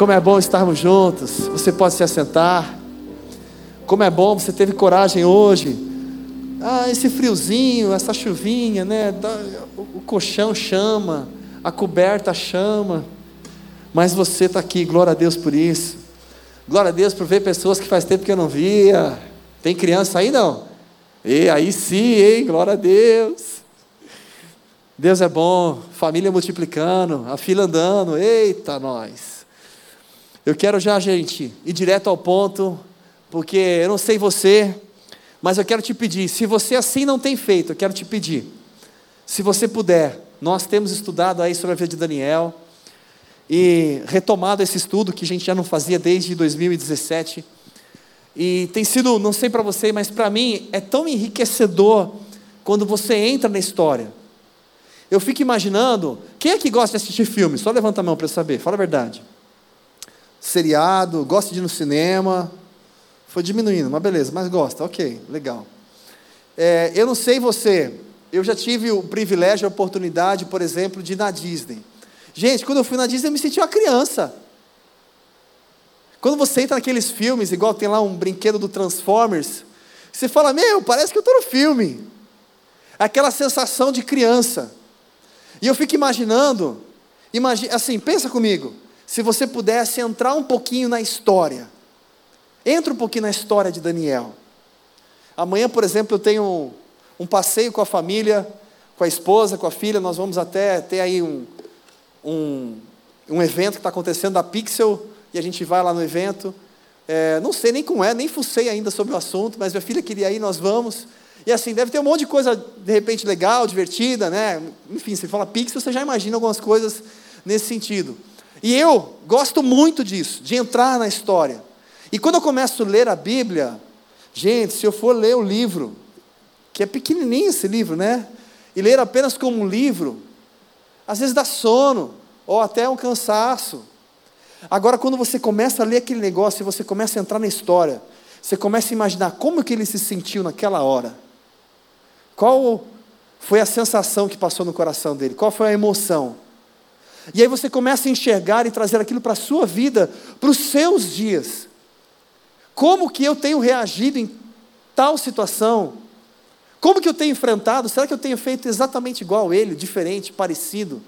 Como é bom estarmos juntos. Você pode se assentar. Como é bom você teve coragem hoje. Ah, esse friozinho, essa chuvinha, né? O colchão chama, a coberta chama. Mas você está aqui, glória a Deus por isso. Glória a Deus por ver pessoas que faz tempo que eu não via. Tem criança aí não? E aí sim, hein? Glória a Deus. Deus é bom, família multiplicando, a fila andando, eita nós. Eu quero já, gente, ir direto ao ponto, porque eu não sei você, mas eu quero te pedir, se você assim não tem feito, eu quero te pedir, se você puder, nós temos estudado aí sobre a vida de Daniel, e retomado esse estudo que a gente já não fazia desde 2017, e tem sido, não sei para você, mas para mim é tão enriquecedor quando você entra na história. Eu fico imaginando, quem é que gosta de assistir filme? Só levanta a mão para eu saber, fala a verdade. Seriado, gosta de ir no cinema. Foi diminuindo, mas beleza, mas gosta, ok, legal. É, eu não sei você, eu já tive o privilégio, a oportunidade, por exemplo, de ir na Disney. Gente, quando eu fui na Disney, eu me senti uma criança. Quando você entra naqueles filmes, igual tem lá um brinquedo do Transformers, você fala, meu, parece que eu estou no filme. Aquela sensação de criança. E eu fico imaginando, imagine, assim, pensa comigo, se você pudesse entrar um pouquinho na história. Entra um pouquinho na história de Daniel. Amanhã, por exemplo, eu tenho um, um passeio com a família, com a esposa, com a filha, nós vamos até ter aí um, um, um evento que está acontecendo da Pixel, e a gente vai lá no evento. É, não sei nem como é, nem fucei ainda sobre o assunto, mas minha filha queria ir, nós vamos. E assim, deve ter um monte de coisa, de repente, legal, divertida, né? Enfim, você fala Pixel, você já imagina algumas coisas nesse sentido. E eu gosto muito disso, de entrar na história. E quando eu começo a ler a Bíblia, gente, se eu for ler o livro, que é pequenininho esse livro, né? E ler apenas como um livro, às vezes dá sono, ou até um cansaço. Agora, quando você começa a ler aquele negócio e você começa a entrar na história, você começa a imaginar como que ele se sentiu naquela hora. Qual foi a sensação que passou no coração dele? Qual foi a emoção? E aí você começa a enxergar e trazer aquilo para a sua vida, para os seus dias. Como que eu tenho reagido em tal situação? Como que eu tenho enfrentado? Será que eu tenho feito exatamente igual a ele, diferente, parecido?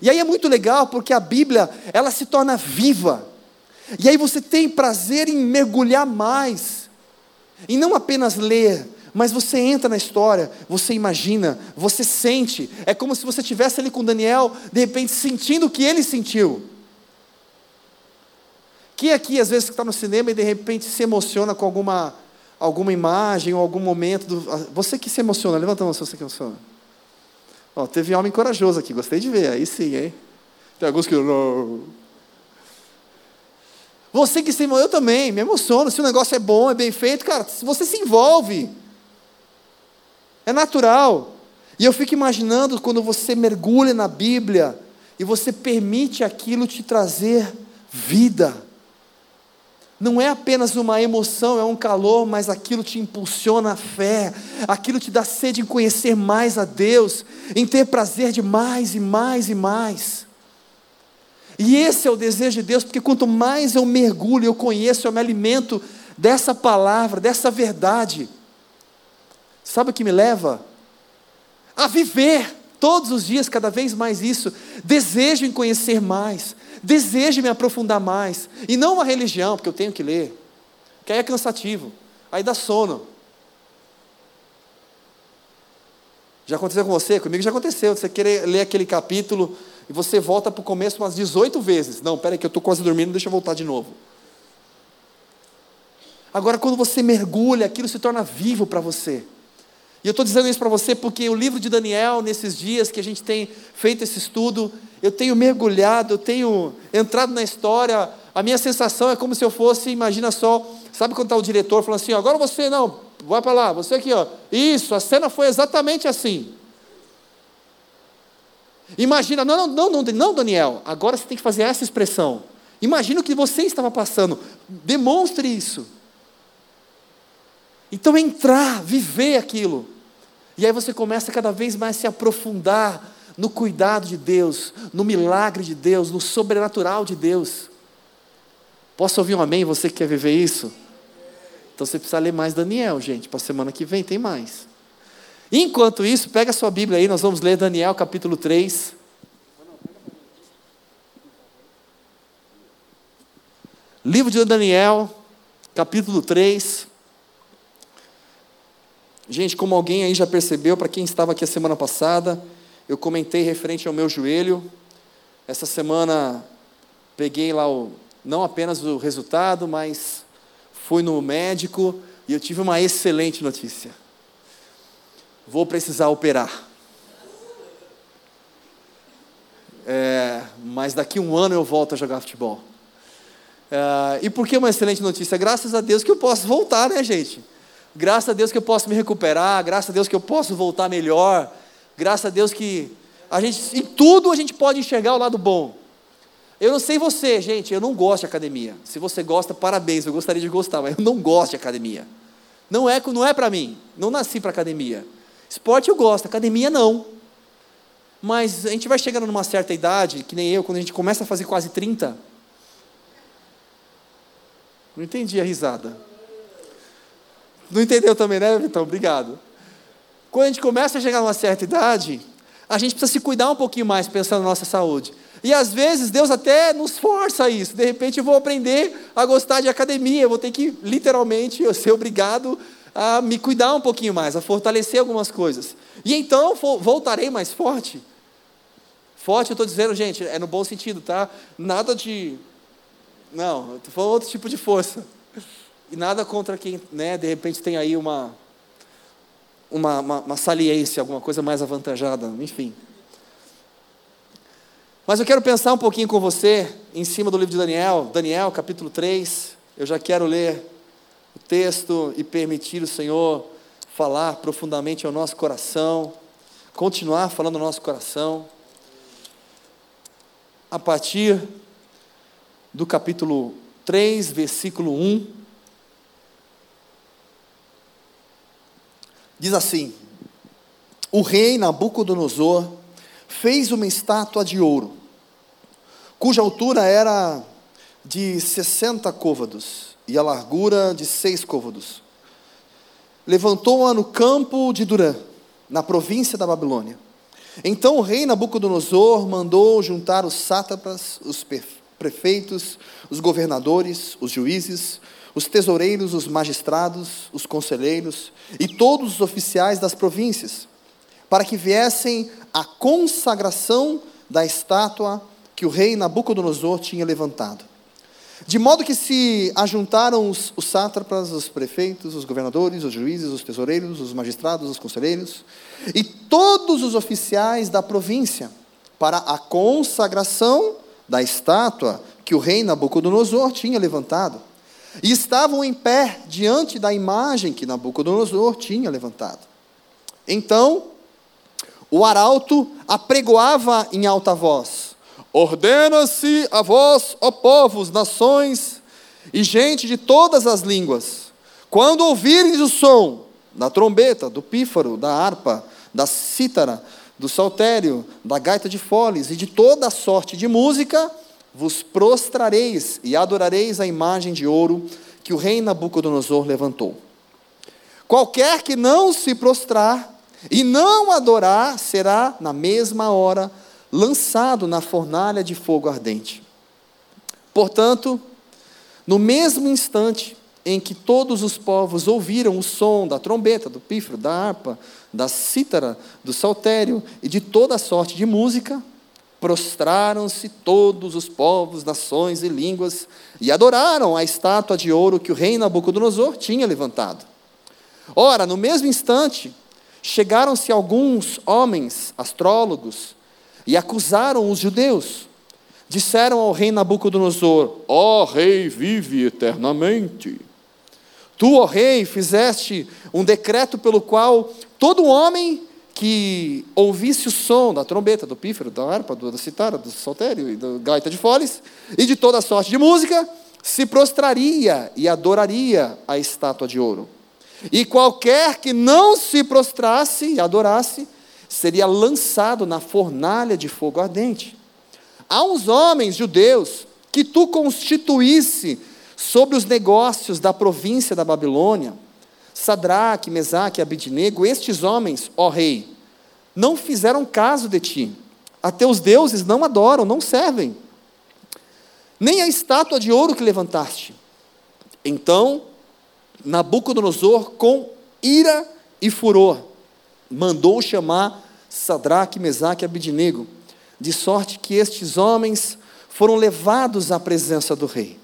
E aí é muito legal porque a Bíblia, ela se torna viva. E aí você tem prazer em mergulhar mais, em não apenas ler, mas você entra na história, você imagina, você sente. É como se você estivesse ali com Daniel, de repente sentindo o que ele sentiu. Quem aqui, às vezes, está no cinema e de repente se emociona com alguma, alguma imagem ou algum momento. Do, você que se emociona, levanta a mão se você que emociona. Ó, teve homem corajoso aqui, gostei de ver, aí sim, hein? Tem alguns que. Você que se emociona, eu também, me emociono. Se o negócio é bom, é bem feito, cara, você se envolve. É natural. E eu fico imaginando quando você mergulha na Bíblia e você permite aquilo te trazer vida. Não é apenas uma emoção, é um calor, mas aquilo te impulsiona a fé, aquilo te dá sede em conhecer mais a Deus, em ter prazer de mais e mais e mais. E esse é o desejo de Deus, porque quanto mais eu mergulho, eu conheço, eu me alimento dessa palavra, dessa verdade, Sabe o que me leva? A viver todos os dias, cada vez mais isso. Desejo em conhecer mais, desejo me aprofundar mais. E não uma religião, porque eu tenho que ler, que aí é cansativo, aí dá sono. Já aconteceu com você? Comigo já aconteceu. Você querer ler aquele capítulo e você volta para o começo umas 18 vezes. Não, peraí, que eu estou quase dormindo, deixa eu voltar de novo. Agora, quando você mergulha, aquilo se torna vivo para você. E eu estou dizendo isso para você porque o livro de Daniel, nesses dias que a gente tem feito esse estudo, eu tenho mergulhado, eu tenho entrado na história. A minha sensação é como se eu fosse, imagina só, sabe quando está o diretor falando assim, agora você não, vai para lá, você aqui, ó. Isso, a cena foi exatamente assim. Imagina, não, não, não, não, Daniel, agora você tem que fazer essa expressão. Imagina o que você estava passando. Demonstre isso. Então entrar, viver aquilo. E aí você começa cada vez mais a se aprofundar no cuidado de Deus, no milagre de Deus, no sobrenatural de Deus. Posso ouvir um amém? Você que quer viver isso? Então você precisa ler mais Daniel, gente. Para a semana que vem tem mais. Enquanto isso, pega a sua Bíblia aí, nós vamos ler Daniel capítulo 3. Livro de Daniel, capítulo 3. Gente, como alguém aí já percebeu, para quem estava aqui a semana passada, eu comentei referente ao meu joelho. Essa semana peguei lá o, não apenas o resultado, mas fui no médico e eu tive uma excelente notícia. Vou precisar operar. É, mas daqui um ano eu volto a jogar futebol. É, e por que uma excelente notícia? Graças a Deus que eu posso voltar, né, gente? Graças a Deus que eu posso me recuperar, graças a Deus que eu posso voltar melhor, graças a Deus que a gente, em tudo a gente pode enxergar o lado bom. Eu não sei você, gente, eu não gosto de academia. Se você gosta, parabéns, eu gostaria de gostar, mas eu não gosto de academia. Não é, não é para mim, não nasci para academia. Esporte eu gosto, academia não. Mas a gente vai chegando numa certa idade, que nem eu, quando a gente começa a fazer quase 30. Não entendi a risada. Não entendeu também, né, Vitão? Obrigado. Quando a gente começa a chegar numa certa idade, a gente precisa se cuidar um pouquinho mais pensando na nossa saúde. E às vezes Deus até nos força a isso. De repente eu vou aprender a gostar de academia, eu vou ter que literalmente eu ser obrigado a me cuidar um pouquinho mais, a fortalecer algumas coisas. E então voltarei mais forte. Forte, eu estou dizendo, gente, é no bom sentido, tá? Nada de. Não, falando outro tipo de força. E nada contra quem, né, de repente tem aí uma, uma, uma, uma saliência, alguma coisa mais avantajada, enfim. Mas eu quero pensar um pouquinho com você em cima do livro de Daniel, Daniel capítulo 3. Eu já quero ler o texto e permitir o Senhor falar profundamente ao nosso coração, continuar falando ao nosso coração. A partir do capítulo 3, versículo 1. Diz assim: O rei Nabucodonosor fez uma estátua de ouro, cuja altura era de 60 côvados e a largura de seis côvados. Levantou-a no campo de Durã, na província da Babilônia. Então o rei Nabucodonosor mandou juntar os sátrapas, os prefeitos, os governadores, os juízes, os tesoureiros, os magistrados, os conselheiros e todos os oficiais das províncias, para que viessem à consagração da estátua que o rei Nabucodonosor tinha levantado. De modo que se ajuntaram os, os sátrapas, os prefeitos, os governadores, os juízes, os tesoureiros, os magistrados, os conselheiros e todos os oficiais da província para a consagração da estátua que o rei Nabucodonosor tinha levantado. E estavam em pé diante da imagem que Nabucodonosor tinha levantado. Então, o arauto apregoava em alta voz: Ordena-se a vós, ó povos, nações e gente de todas as línguas, quando ouvirdes o som da trombeta, do pífaro, da harpa, da cítara, do saltério, da gaita de foles e de toda sorte de música, vos prostrareis e adorareis a imagem de ouro que o rei Nabucodonosor levantou. Qualquer que não se prostrar e não adorar será, na mesma hora, lançado na fornalha de fogo ardente. Portanto, no mesmo instante em que todos os povos ouviram o som da trombeta, do pífaro, da harpa, da cítara, do saltério e de toda sorte de música, prostraram-se todos os povos, nações e línguas e adoraram a estátua de ouro que o rei Nabucodonosor tinha levantado. Ora, no mesmo instante, chegaram-se alguns homens astrólogos e acusaram os judeus. Disseram ao rei Nabucodonosor: Ó oh, rei, vive eternamente. Tu, ó oh, rei, fizeste um decreto pelo qual todo homem que ouvisse o som da trombeta, do pífaro, da harpa, da citara, do saltério e da gaita de foles, e de toda sorte de música, se prostraria e adoraria a estátua de ouro. E qualquer que não se prostrasse e adorasse, seria lançado na fornalha de fogo ardente. Há uns homens judeus que tu constituísse sobre os negócios da província da Babilônia, Sadraque, Mesaque e Abidnego, estes homens, ó rei, não fizeram caso de ti. A teus deuses não adoram, não servem. Nem a estátua de ouro que levantaste. Então, Nabucodonosor, com ira e furor, mandou chamar Sadraque, Mesaque e Abidnego, de sorte que estes homens foram levados à presença do rei.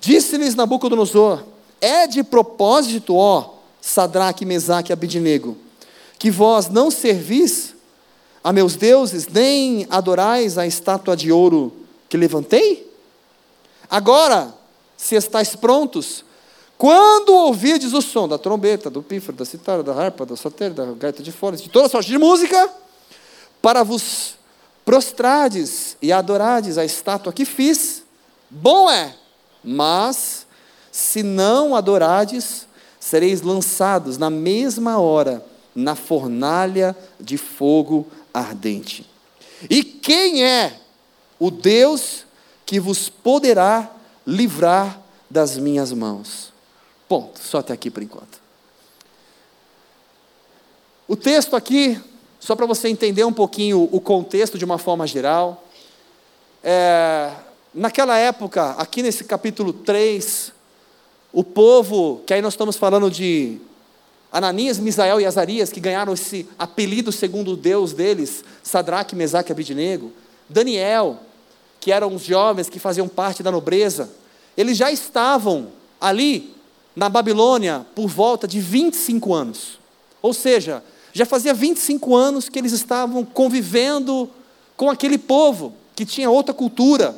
Disse-lhes Nabucodonosor: É de propósito, ó Sadraque, Mesaque e Abidnego, que vós não servis a meus deuses, nem adorais a estátua de ouro que levantei? Agora, se estáis prontos, quando ouvirdes o som da trombeta, do pífaro, da citara, da harpa, da soteira, da gaita de fora, de toda sorte de música, para vos prostrades e adorades a estátua que fiz, bom é, mas se não adorades, sereis lançados na mesma hora na fornalha de fogo ardente. E quem é o Deus que vos poderá livrar das minhas mãos? Ponto. Só até aqui por enquanto. O texto aqui, só para você entender um pouquinho o contexto de uma forma geral. É, naquela época, aqui nesse capítulo 3, o povo, que aí nós estamos falando de Ananias, Misael e Azarias, que ganharam esse apelido segundo o Deus deles, Sadraque, Mesaque e Abidnego, Daniel, que eram os jovens que faziam parte da nobreza, eles já estavam ali na Babilônia por volta de 25 anos. Ou seja, já fazia 25 anos que eles estavam convivendo com aquele povo que tinha outra cultura,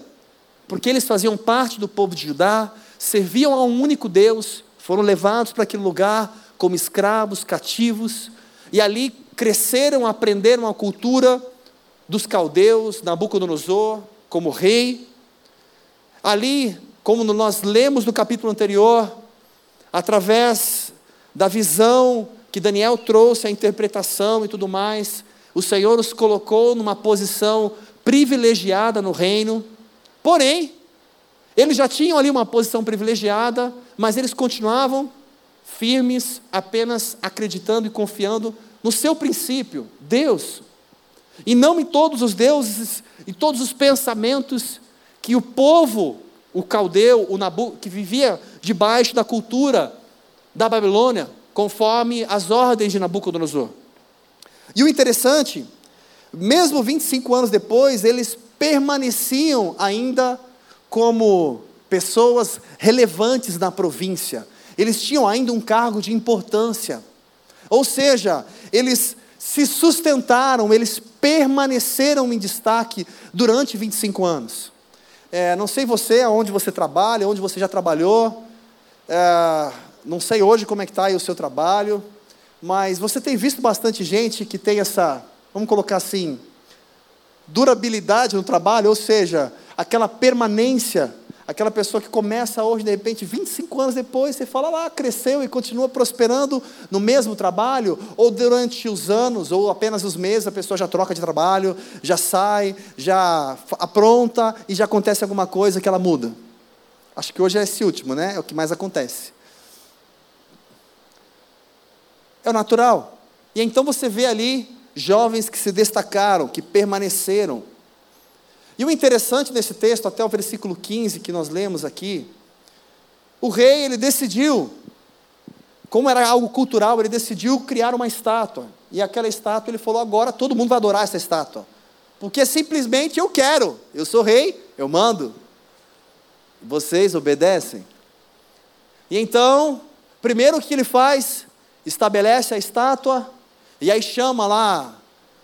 porque eles faziam parte do povo de Judá, serviam a um único Deus, foram levados para aquele lugar como escravos, cativos, e ali cresceram, aprenderam a cultura dos caldeus, Nabucodonosor como rei. Ali, como nós lemos no capítulo anterior, através da visão que Daniel trouxe, a interpretação e tudo mais, o Senhor os colocou numa posição privilegiada no reino. Porém, eles já tinham ali uma posição privilegiada, mas eles continuavam firmes, apenas acreditando e confiando no seu princípio, Deus. E não em todos os deuses e todos os pensamentos que o povo o caldeu, o Nabu, que vivia debaixo da cultura da Babilônia, conforme as ordens de Nabucodonosor. E o interessante, mesmo 25 anos depois, eles permaneciam ainda como pessoas relevantes na província. Eles tinham ainda um cargo de importância. Ou seja, eles se sustentaram, eles permaneceram em destaque durante 25 anos. É, não sei você, aonde você trabalha, onde você já trabalhou. É, não sei hoje como é que está aí o seu trabalho. Mas você tem visto bastante gente que tem essa, vamos colocar assim, durabilidade no trabalho, ou seja, aquela permanência Aquela pessoa que começa hoje, de repente, 25 anos depois, você fala lá, cresceu e continua prosperando no mesmo trabalho, ou durante os anos, ou apenas os meses, a pessoa já troca de trabalho, já sai, já apronta e já acontece alguma coisa que ela muda. Acho que hoje é esse último, né? É o que mais acontece. É o natural. E então você vê ali jovens que se destacaram, que permaneceram, e o interessante nesse texto, até o versículo 15 que nós lemos aqui, o rei, ele decidiu, como era algo cultural, ele decidiu criar uma estátua. E aquela estátua, ele falou: agora todo mundo vai adorar essa estátua. Porque simplesmente eu quero. Eu sou rei, eu mando. Vocês obedecem. E então, primeiro o que ele faz? Estabelece a estátua, e aí chama lá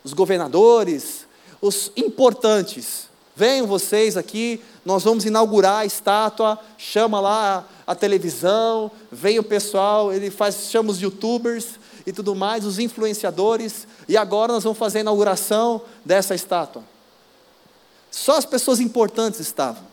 os governadores, os importantes. Venham vocês aqui, nós vamos inaugurar a estátua, chama lá a televisão, vem o pessoal, ele faz, chama os youtubers e tudo mais, os influenciadores, e agora nós vamos fazer a inauguração dessa estátua. Só as pessoas importantes estavam.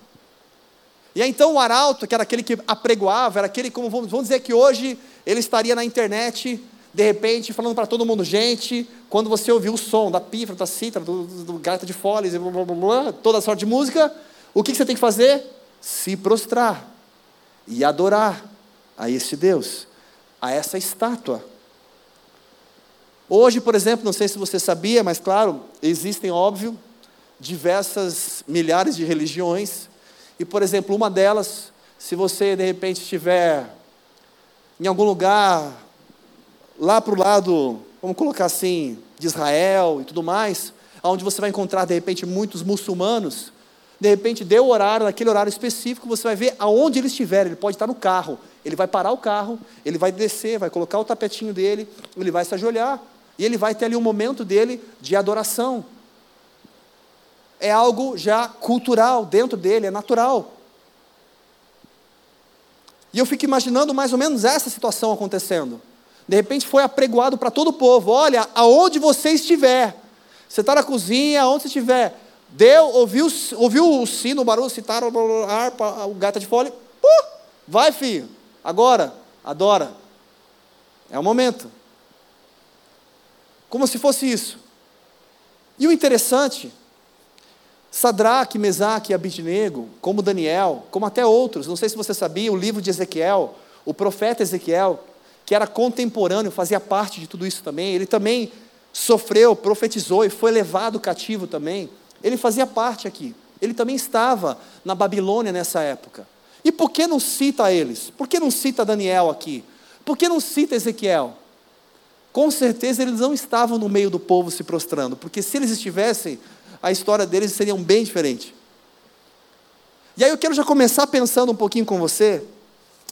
E aí, então o arauto, que era aquele que apregoava, era aquele, como vamos, vamos dizer que hoje ele estaria na internet de repente, falando para todo mundo, gente, quando você ouviu o som da pífara, da cítara, do, do, do de foles, blá, blá, blá, toda sorte de música, O que você tem que fazer? Se prostrar e adorar a este Deus, a essa estátua. Hoje, por exemplo, não sei se você sabia, mas claro, existem, óbvio, diversas milhares de religiões, e por exemplo, uma delas, se você de repente estiver em algum lugar lá para o lado, vamos colocar assim, de Israel e tudo mais, onde você vai encontrar de repente muitos muçulmanos, de repente dê o horário, naquele horário específico, você vai ver aonde ele estiver, ele pode estar no carro, ele vai parar o carro, ele vai descer, vai colocar o tapetinho dele, ele vai se ajoelhar, e ele vai ter ali um momento dele de adoração. É algo já cultural dentro dele, é natural. E eu fico imaginando mais ou menos essa situação acontecendo. De repente foi apregoado para todo o povo: olha, aonde você estiver, você está na cozinha, aonde você estiver, deu, ouviu, ouviu o sino, o barulho, citaram a harpa, o gaita de fole, uh, vai filho, agora, adora. É o momento. Como se fosse isso. E o interessante, Sadraque, Mesaque e Abidnego, como Daniel, como até outros, não sei se você sabia, o livro de Ezequiel, o profeta Ezequiel, que era contemporâneo, fazia parte de tudo isso também, ele também sofreu, profetizou e foi levado cativo também. Ele fazia parte aqui. Ele também estava na Babilônia nessa época. E por que não cita eles? Por que não cita Daniel aqui? Por que não cita Ezequiel? Com certeza eles não estavam no meio do povo se prostrando, porque se eles estivessem, a história deles seria bem diferente. E aí eu quero já começar pensando um pouquinho com você,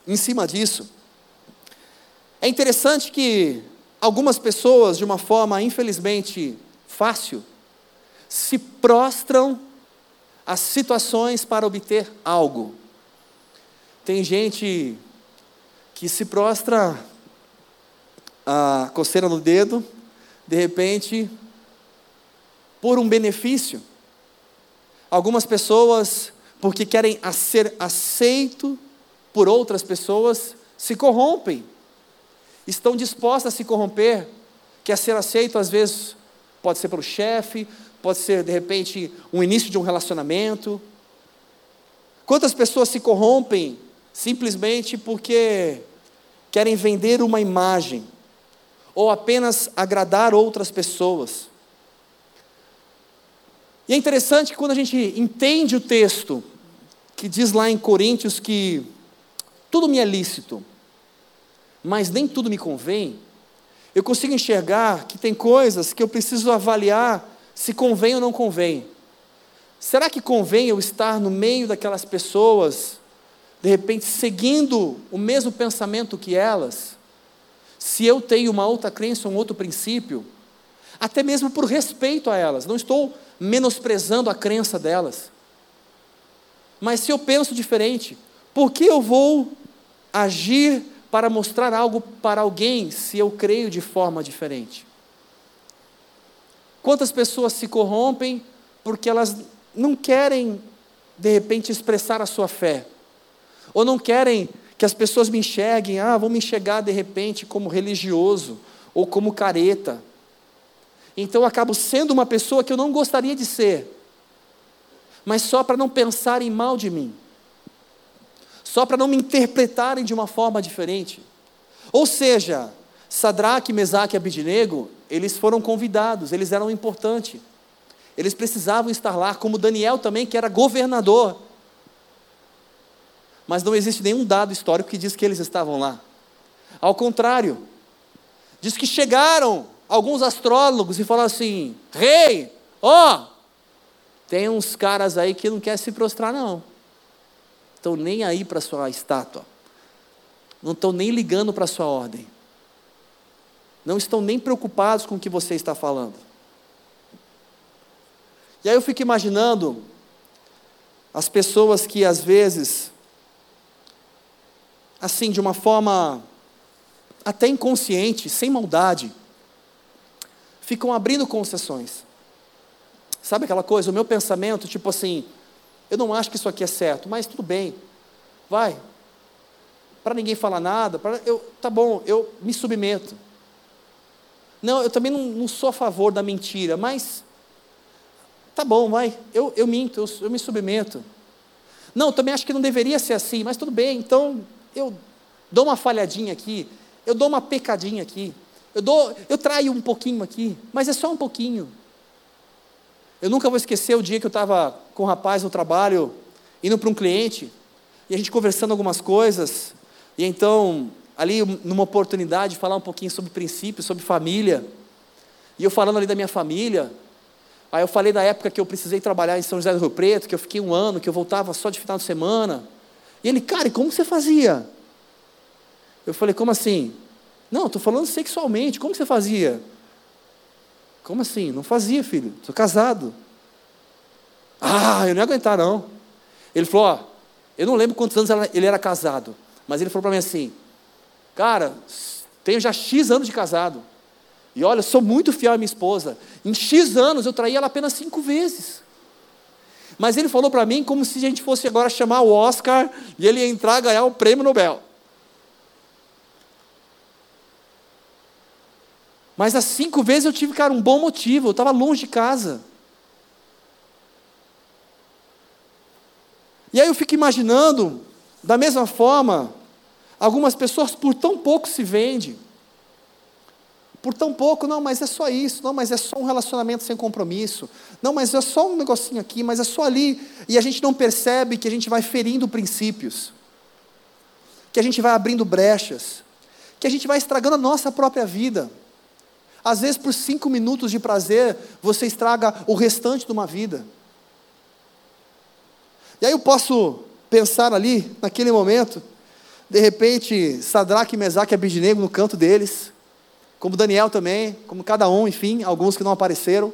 em cima disso. É interessante que algumas pessoas, de uma forma infelizmente fácil, se prostram às situações para obter algo. Tem gente que se prostra a coceira no dedo, de repente, por um benefício. Algumas pessoas, porque querem ser aceito por outras pessoas, se corrompem estão dispostas a se corromper, quer ser aceito, às vezes, pode ser pelo chefe, pode ser, de repente, um início de um relacionamento. Quantas pessoas se corrompem simplesmente porque querem vender uma imagem, ou apenas agradar outras pessoas? E é interessante que quando a gente entende o texto, que diz lá em Coríntios que tudo me é lícito, mas nem tudo me convém, eu consigo enxergar que tem coisas que eu preciso avaliar se convém ou não convém. Será que convém eu estar no meio daquelas pessoas, de repente seguindo o mesmo pensamento que elas? Se eu tenho uma outra crença, um outro princípio, até mesmo por respeito a elas, não estou menosprezando a crença delas. Mas se eu penso diferente, por que eu vou agir para mostrar algo para alguém se eu creio de forma diferente? Quantas pessoas se corrompem porque elas não querem, de repente, expressar a sua fé? Ou não querem que as pessoas me enxerguem, ah, vão me enxergar de repente como religioso ou como careta. Então eu acabo sendo uma pessoa que eu não gostaria de ser, mas só para não pensarem mal de mim só para não me interpretarem de uma forma diferente. Ou seja, Sadraque, Mesaque e Abidinego, eles foram convidados, eles eram importantes. Eles precisavam estar lá, como Daniel também, que era governador. Mas não existe nenhum dado histórico que diz que eles estavam lá. Ao contrário, diz que chegaram alguns astrólogos e falaram assim: Rei, ó, tem uns caras aí que não querem se prostrar, não estão nem aí para a sua estátua, não estão nem ligando para a sua ordem, não estão nem preocupados com o que você está falando. E aí eu fico imaginando as pessoas que às vezes, assim, de uma forma até inconsciente, sem maldade, ficam abrindo concessões. Sabe aquela coisa? O meu pensamento, tipo assim, eu não acho que isso aqui é certo, mas tudo bem. Vai. Para ninguém falar nada, pra, eu, tá bom, eu me submeto. Não, eu também não, não sou a favor da mentira, mas tá bom, vai, eu, eu minto, eu, eu me submeto. Não, também acho que não deveria ser assim, mas tudo bem, então eu dou uma falhadinha aqui, eu dou uma pecadinha aqui, eu, dou, eu traio um pouquinho aqui, mas é só um pouquinho. Eu nunca vou esquecer o dia que eu estava com um rapaz no trabalho, indo para um cliente, e a gente conversando algumas coisas, e então, ali numa oportunidade de falar um pouquinho sobre princípios, sobre família, e eu falando ali da minha família, Aí eu falei da época que eu precisei trabalhar em São José do Rio Preto, que eu fiquei um ano, que eu voltava só de final de semana. E ele, cara, e como você fazia? Eu falei, como assim? Não, estou falando sexualmente, como você fazia? Como assim? Não fazia, filho, estou casado. Ah, eu não ia aguentar, não. Ele falou, ó, eu não lembro quantos anos ele era casado, mas ele falou para mim assim, cara, tenho já X anos de casado. E olha, sou muito fiel à minha esposa. Em X anos eu traí ela apenas cinco vezes. Mas ele falou para mim como se a gente fosse agora chamar o Oscar e ele entrar ganhar o prêmio Nobel. Mas as cinco vezes eu tive, cara, um bom motivo. Eu estava longe de casa. E aí eu fico imaginando, da mesma forma, algumas pessoas por tão pouco se vendem por tão pouco, não, mas é só isso, não, mas é só um relacionamento sem compromisso, não, mas é só um negocinho aqui, mas é só ali, e a gente não percebe que a gente vai ferindo princípios, que a gente vai abrindo brechas, que a gente vai estragando a nossa própria vida. Às vezes, por cinco minutos de prazer, você estraga o restante de uma vida. E aí eu posso pensar ali, naquele momento, de repente, Sadraque, Mesaque e Abidinego no canto deles, como Daniel também, como cada um, enfim, alguns que não apareceram.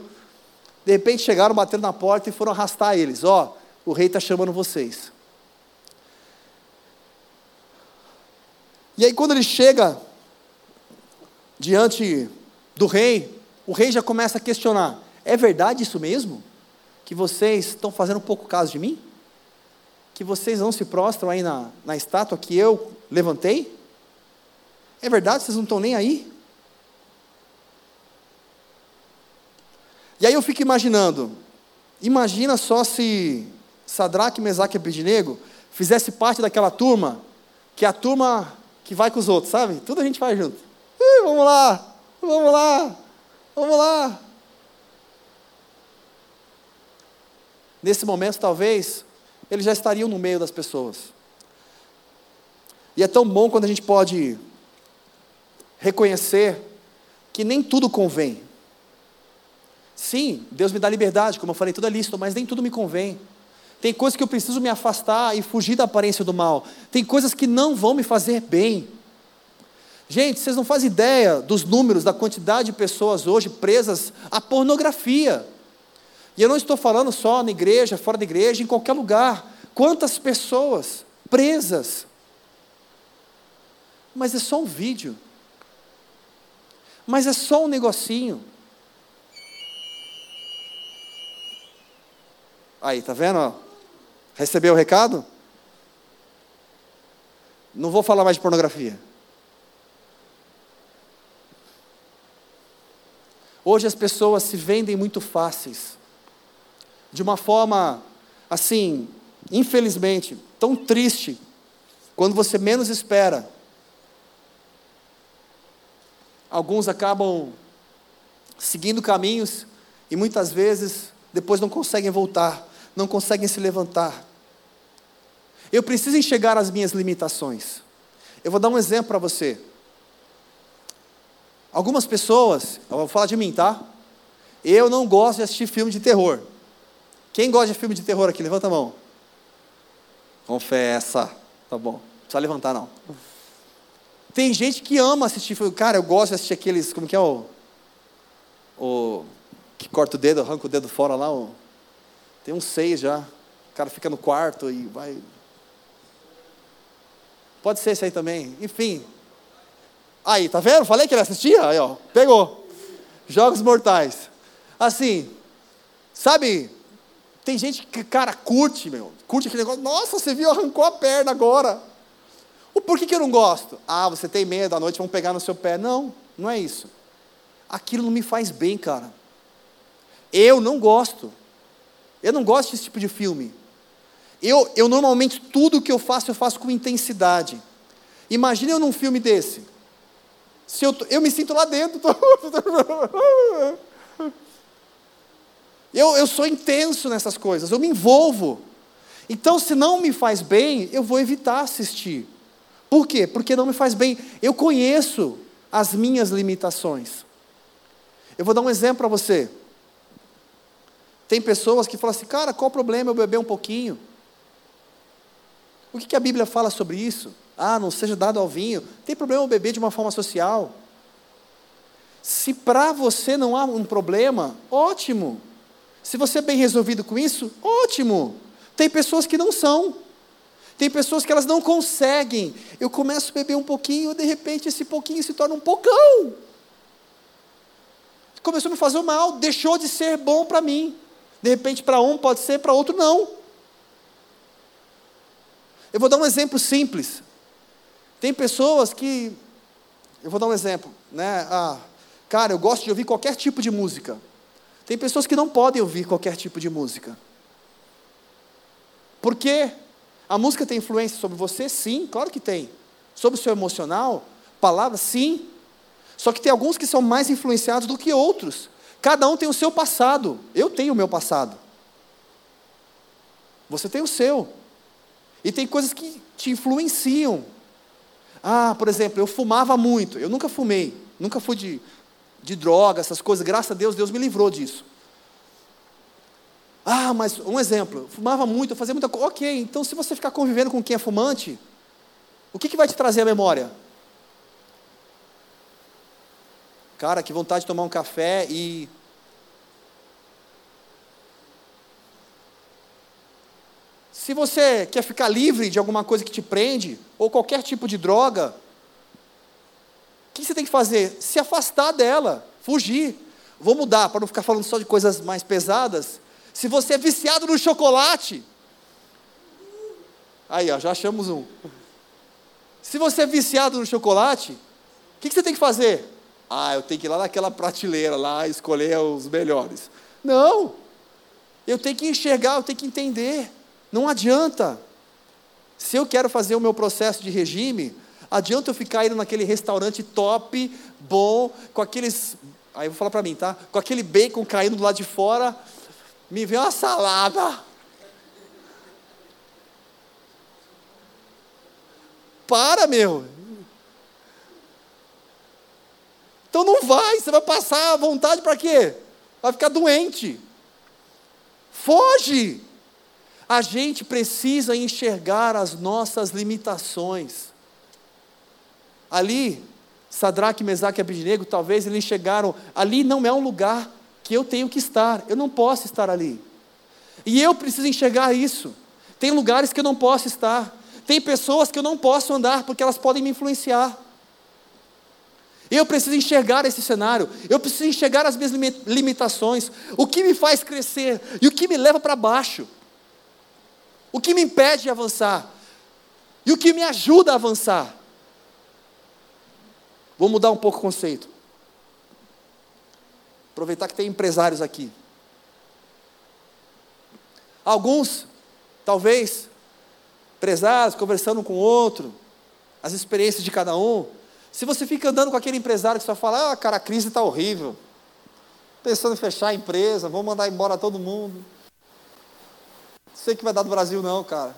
De repente chegaram, bateram na porta e foram arrastar eles. Ó, oh, o rei está chamando vocês. E aí quando ele chega diante do rei, o rei já começa a questionar: é verdade isso mesmo? Que vocês estão fazendo pouco caso de mim? Que vocês não se prostram aí na, na estátua que eu levantei? É verdade, vocês não estão nem aí? E aí eu fico imaginando, imagina só se Sadraque, Mesaque e Abednego fizesse parte daquela turma, que é a turma que vai com os outros, sabe? Tudo a gente vai junto. Ih, vamos lá, vamos lá, vamos lá. Nesse momento, talvez, eles já estariam no meio das pessoas. E é tão bom quando a gente pode reconhecer que nem tudo convém. Sim, Deus me dá liberdade, como eu falei, tudo é lícito, mas nem tudo me convém. Tem coisas que eu preciso me afastar e fugir da aparência do mal. Tem coisas que não vão me fazer bem. Gente, vocês não fazem ideia dos números, da quantidade de pessoas hoje presas à pornografia. E eu não estou falando só na igreja, fora da igreja, em qualquer lugar. Quantas pessoas presas? Mas é só um vídeo. Mas é só um negocinho. Aí, tá vendo? Recebeu o recado? Não vou falar mais de pornografia. Hoje as pessoas se vendem muito fáceis, de uma forma, assim, infelizmente, tão triste, quando você menos espera. Alguns acabam seguindo caminhos e muitas vezes depois não conseguem voltar não conseguem se levantar. Eu preciso enxergar as minhas limitações. Eu vou dar um exemplo para você. Algumas pessoas, eu vou falar de mim, tá? Eu não gosto de assistir filme de terror. Quem gosta de filme de terror aqui? Levanta a mão. Confessa. Tá bom. Não precisa levantar, não. Tem gente que ama assistir filme. Cara, eu gosto de assistir aqueles. Como que é o. O. Que corta o dedo, arranca o dedo fora lá. O, tem uns seis já. O cara fica no quarto e vai. Pode ser esse aí também. Enfim. Aí, tá vendo? Falei que ele assistia? Aí, ó. Pegou. Jogos Mortais. Assim. Sabe? Tem gente que, cara, curte, meu. Curte aquele negócio. Nossa, você viu, arrancou a perna agora. O por que, eu não gosto? Ah, você tem medo, à noite vão pegar no seu pé. Não, não é isso. Aquilo não me faz bem, cara. Eu não gosto. Eu não gosto desse tipo de filme. Eu, eu normalmente tudo que eu faço, eu faço com intensidade. Imagine eu num filme desse. Se eu, eu me sinto lá dentro. Eu, eu sou intenso nessas coisas, eu me envolvo. Então, se não me faz bem, eu vou evitar assistir. Por quê? Porque não me faz bem. Eu conheço as minhas limitações. Eu vou dar um exemplo para você. Tem pessoas que falam assim, cara, qual o problema eu beber um pouquinho? O que, que a Bíblia fala sobre isso? Ah, não seja dado ao vinho. Tem problema beber de uma forma social? Se para você não há um problema, ótimo. Se você é bem resolvido com isso, ótimo. Tem pessoas que não são. Tem pessoas que elas não conseguem. Eu começo a beber um pouquinho, de repente esse pouquinho se torna um pocão. Começou a me fazer mal, deixou de ser bom para mim. De repente, para um pode ser, para outro não. Eu vou dar um exemplo simples. Tem pessoas que. Eu vou dar um exemplo. Né? Ah, cara, eu gosto de ouvir qualquer tipo de música. Tem pessoas que não podem ouvir qualquer tipo de música. Por quê? A música tem influência sobre você? Sim, claro que tem. Sobre o seu emocional? Palavras? Sim. Só que tem alguns que são mais influenciados do que outros. Cada um tem o seu passado. Eu tenho o meu passado. Você tem o seu. E tem coisas que te influenciam. Ah, por exemplo, eu fumava muito. Eu nunca fumei. Nunca fui de de droga, essas coisas, graças a Deus, Deus me livrou disso. Ah, mas um exemplo, fumava muito, eu fazia muita coisa. Ok, então se você ficar convivendo com quem é fumante, o que, que vai te trazer a memória? Cara, que vontade de tomar um café e. Se você quer ficar livre de alguma coisa que te prende, ou qualquer tipo de droga, que você tem que fazer? Se afastar dela, fugir. Vou mudar, para não ficar falando só de coisas mais pesadas. Se você é viciado no chocolate, aí ó, já achamos um. Se você é viciado no chocolate, o que, que você tem que fazer? Ah, eu tenho que ir lá naquela prateleira lá escolher os melhores. Não, eu tenho que enxergar, eu tenho que entender. Não adianta. Se eu quero fazer o meu processo de regime, Adianta eu ficar indo naquele restaurante top, bom, com aqueles. Aí eu vou falar para mim, tá? Com aquele bacon caindo do lado de fora, me vê uma salada. Para, meu. Então não vai, você vai passar a vontade para quê? Vai ficar doente. Foge. A gente precisa enxergar as nossas limitações. Ali, Sadraque, Mesaque e Abidinego, talvez eles chegaram, ali não é um lugar que eu tenho que estar, eu não posso estar ali. E eu preciso enxergar isso. Tem lugares que eu não posso estar, tem pessoas que eu não posso andar porque elas podem me influenciar. Eu preciso enxergar esse cenário, eu preciso enxergar as minhas limitações, o que me faz crescer e o que me leva para baixo, o que me impede de avançar e o que me ajuda a avançar. Vou mudar um pouco o conceito. Aproveitar que tem empresários aqui. Alguns, talvez, empresários conversando com outro, as experiências de cada um. Se você fica andando com aquele empresário que só fala, ah, cara, a crise está horrível, pensando em fechar a empresa, vou mandar embora todo mundo. Sei que vai dar do Brasil, não, cara.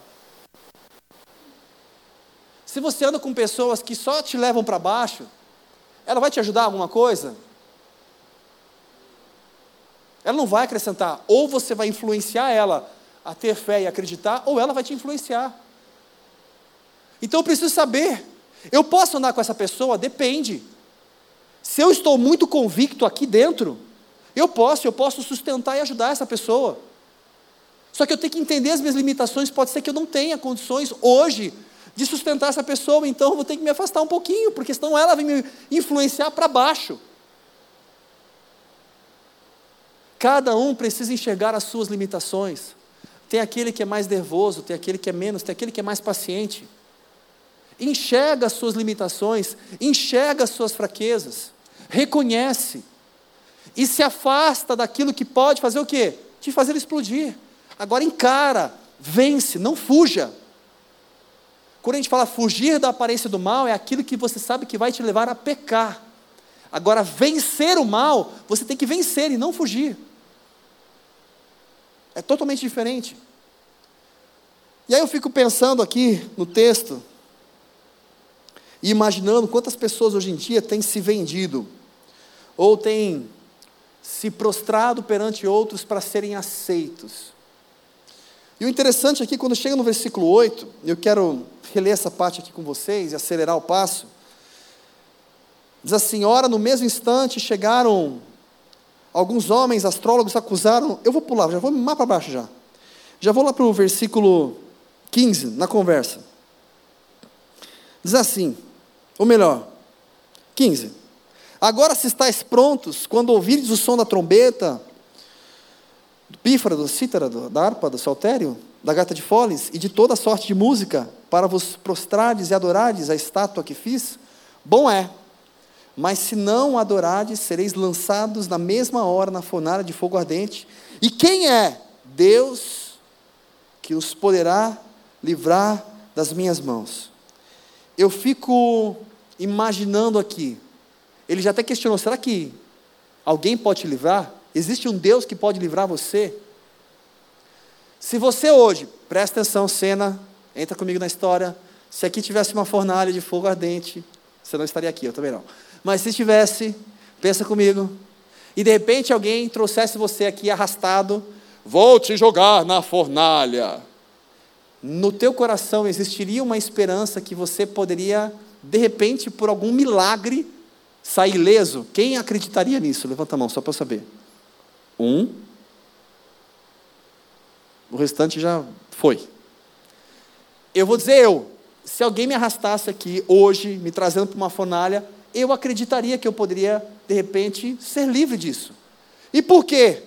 Se você anda com pessoas que só te levam para baixo, ela vai te ajudar alguma coisa? Ela não vai acrescentar. Ou você vai influenciar ela a ter fé e acreditar, ou ela vai te influenciar. Então eu preciso saber. Eu posso andar com essa pessoa? Depende. Se eu estou muito convicto aqui dentro, eu posso, eu posso sustentar e ajudar essa pessoa. Só que eu tenho que entender as minhas limitações, pode ser que eu não tenha condições hoje de sustentar essa pessoa, então eu vou ter que me afastar um pouquinho, porque senão ela vai me influenciar para baixo. Cada um precisa enxergar as suas limitações. Tem aquele que é mais nervoso, tem aquele que é menos, tem aquele que é mais paciente. Enxerga as suas limitações, enxerga as suas fraquezas, reconhece e se afasta daquilo que pode fazer o quê? Te fazer explodir. Agora encara, Vence, não fuja. Quando a gente fala fugir da aparência do mal, é aquilo que você sabe que vai te levar a pecar. Agora, vencer o mal, você tem que vencer e não fugir. É totalmente diferente. E aí eu fico pensando aqui no texto, e imaginando quantas pessoas hoje em dia têm se vendido, ou têm se prostrado perante outros para serem aceitos. E o interessante aqui, quando chega no versículo 8, eu quero reler essa parte aqui com vocês e acelerar o passo. Diz assim: Ora, no mesmo instante chegaram alguns homens astrólogos, acusaram. Eu vou pular, já vou mais para baixo já. Já vou lá para o versículo 15, na conversa. Diz assim, ou melhor, 15. Agora, se estáis prontos, quando ouvirdes o som da trombeta, do pífaro, do cítara, da harpa, do saltério, da gata de foles e de toda sorte de música, para vos prostrardes e adorardes a estátua que fiz, bom é. Mas se não adorardes, sereis lançados na mesma hora na fornalha de fogo ardente. E quem é? Deus que os poderá livrar das minhas mãos. Eu fico imaginando aqui. Ele já até questionou: será que alguém pode te livrar? Existe um Deus que pode livrar você? Se você hoje, presta atenção, cena, entra comigo na história. Se aqui tivesse uma fornalha de fogo ardente, você não estaria aqui, eu também não. Mas se tivesse, pensa comigo, e de repente alguém trouxesse você aqui arrastado, vou te jogar na fornalha. No teu coração existiria uma esperança que você poderia, de repente, por algum milagre, sair ileso? Quem acreditaria nisso? Levanta a mão, só para eu saber. Um, o restante já foi. Eu vou dizer eu. Se alguém me arrastasse aqui hoje, me trazendo para uma fornalha, eu acreditaria que eu poderia, de repente, ser livre disso. E por quê?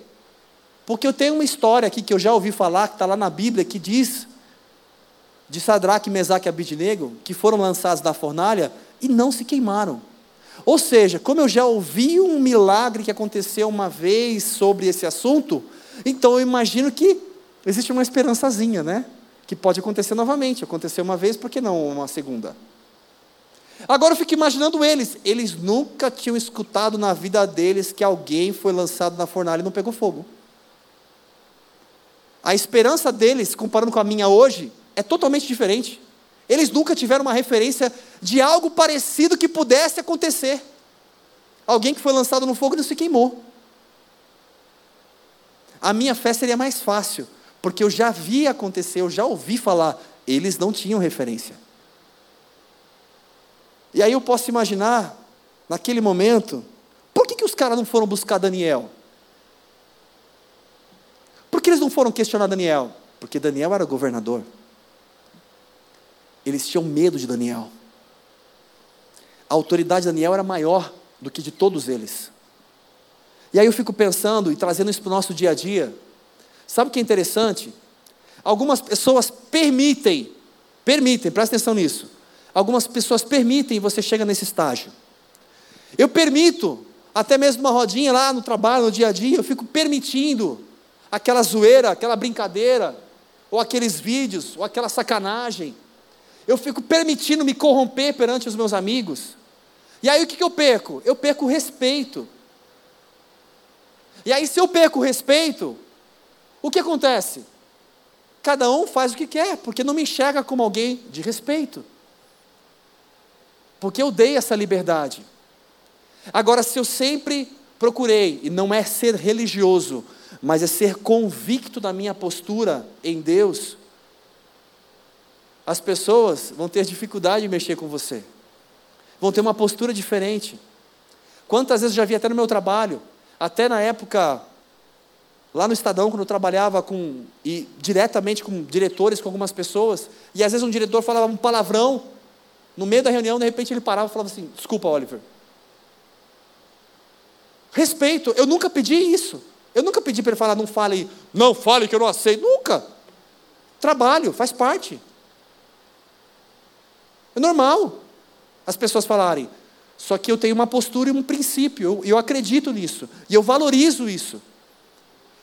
Porque eu tenho uma história aqui que eu já ouvi falar, que está lá na Bíblia, que diz de Sadraque, Mesaque e Abidnego, que foram lançados na fornalha e não se queimaram. Ou seja, como eu já ouvi um milagre que aconteceu uma vez sobre esse assunto, então eu imagino que existe uma esperançazinha, né? Que pode acontecer novamente. Aconteceu uma vez, por que não uma segunda? Agora eu fico imaginando eles. Eles nunca tinham escutado na vida deles que alguém foi lançado na fornalha e não pegou fogo. A esperança deles, comparando com a minha hoje, é totalmente diferente. Eles nunca tiveram uma referência de algo parecido que pudesse acontecer. Alguém que foi lançado no fogo e não se queimou. A minha fé seria mais fácil, porque eu já vi acontecer, eu já ouvi falar, eles não tinham referência. E aí eu posso imaginar, naquele momento, por que, que os caras não foram buscar Daniel? Por que eles não foram questionar Daniel? Porque Daniel era governador. Eles tinham medo de Daniel. A autoridade de Daniel era maior do que de todos eles. E aí eu fico pensando e trazendo isso para o nosso dia a dia. Sabe o que é interessante? Algumas pessoas permitem, permitem, presta atenção nisso. Algumas pessoas permitem e você chega nesse estágio. Eu permito, até mesmo uma rodinha lá no trabalho, no dia a dia, eu fico permitindo aquela zoeira, aquela brincadeira, ou aqueles vídeos, ou aquela sacanagem. Eu fico permitindo me corromper perante os meus amigos. E aí o que, que eu perco? Eu perco o respeito. E aí, se eu perco o respeito, o que acontece? Cada um faz o que quer, porque não me enxerga como alguém de respeito. Porque eu dei essa liberdade. Agora, se eu sempre procurei, e não é ser religioso, mas é ser convicto da minha postura em Deus, as pessoas vão ter dificuldade em mexer com você, vão ter uma postura diferente. Quantas vezes eu já vi até no meu trabalho, até na época, lá no Estadão, quando eu trabalhava com, e diretamente com diretores, com algumas pessoas, e às vezes um diretor falava um palavrão, no meio da reunião, de repente ele parava e falava assim: Desculpa, Oliver. Respeito, eu nunca pedi isso. Eu nunca pedi para ele falar, não fale, não fale que eu não aceito. Nunca. Trabalho, faz parte. É normal as pessoas falarem. Só que eu tenho uma postura e um princípio, eu, eu acredito nisso, e eu valorizo isso.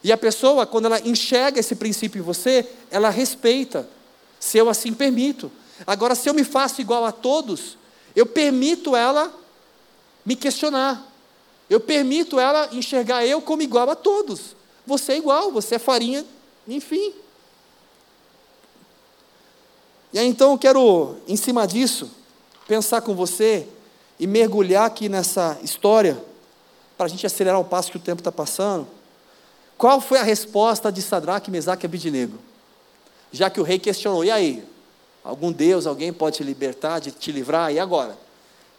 E a pessoa, quando ela enxerga esse princípio em você, ela respeita, se eu assim permito. Agora, se eu me faço igual a todos, eu permito ela me questionar. Eu permito ela enxergar eu como igual a todos. Você é igual, você é farinha, enfim. E aí então eu quero, em cima disso, pensar com você e mergulhar aqui nessa história, para a gente acelerar o passo que o tempo está passando. Qual foi a resposta de Sadraque, Mesaque e Abidinego? Já que o rei questionou, e aí? Algum Deus, alguém pode te libertar, de te livrar? E agora?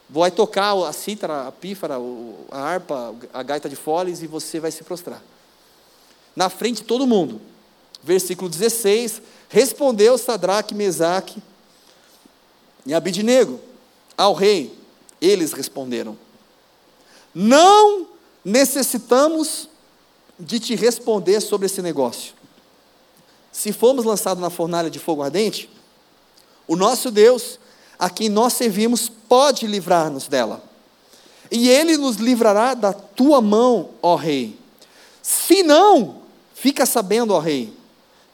Vai tocar a cítara, a pífara, a harpa, a gaita de foles e você vai se prostrar. Na frente de todo mundo. Versículo 16, respondeu Sadraque, Mesaque e Abidinego ao rei. Eles responderam: Não necessitamos de te responder sobre esse negócio. Se formos lançados na fornalha de fogo ardente, o nosso Deus, a quem nós servimos, pode livrar-nos dela. E ele nos livrará da tua mão, ó rei. Se não, fica sabendo, ó rei,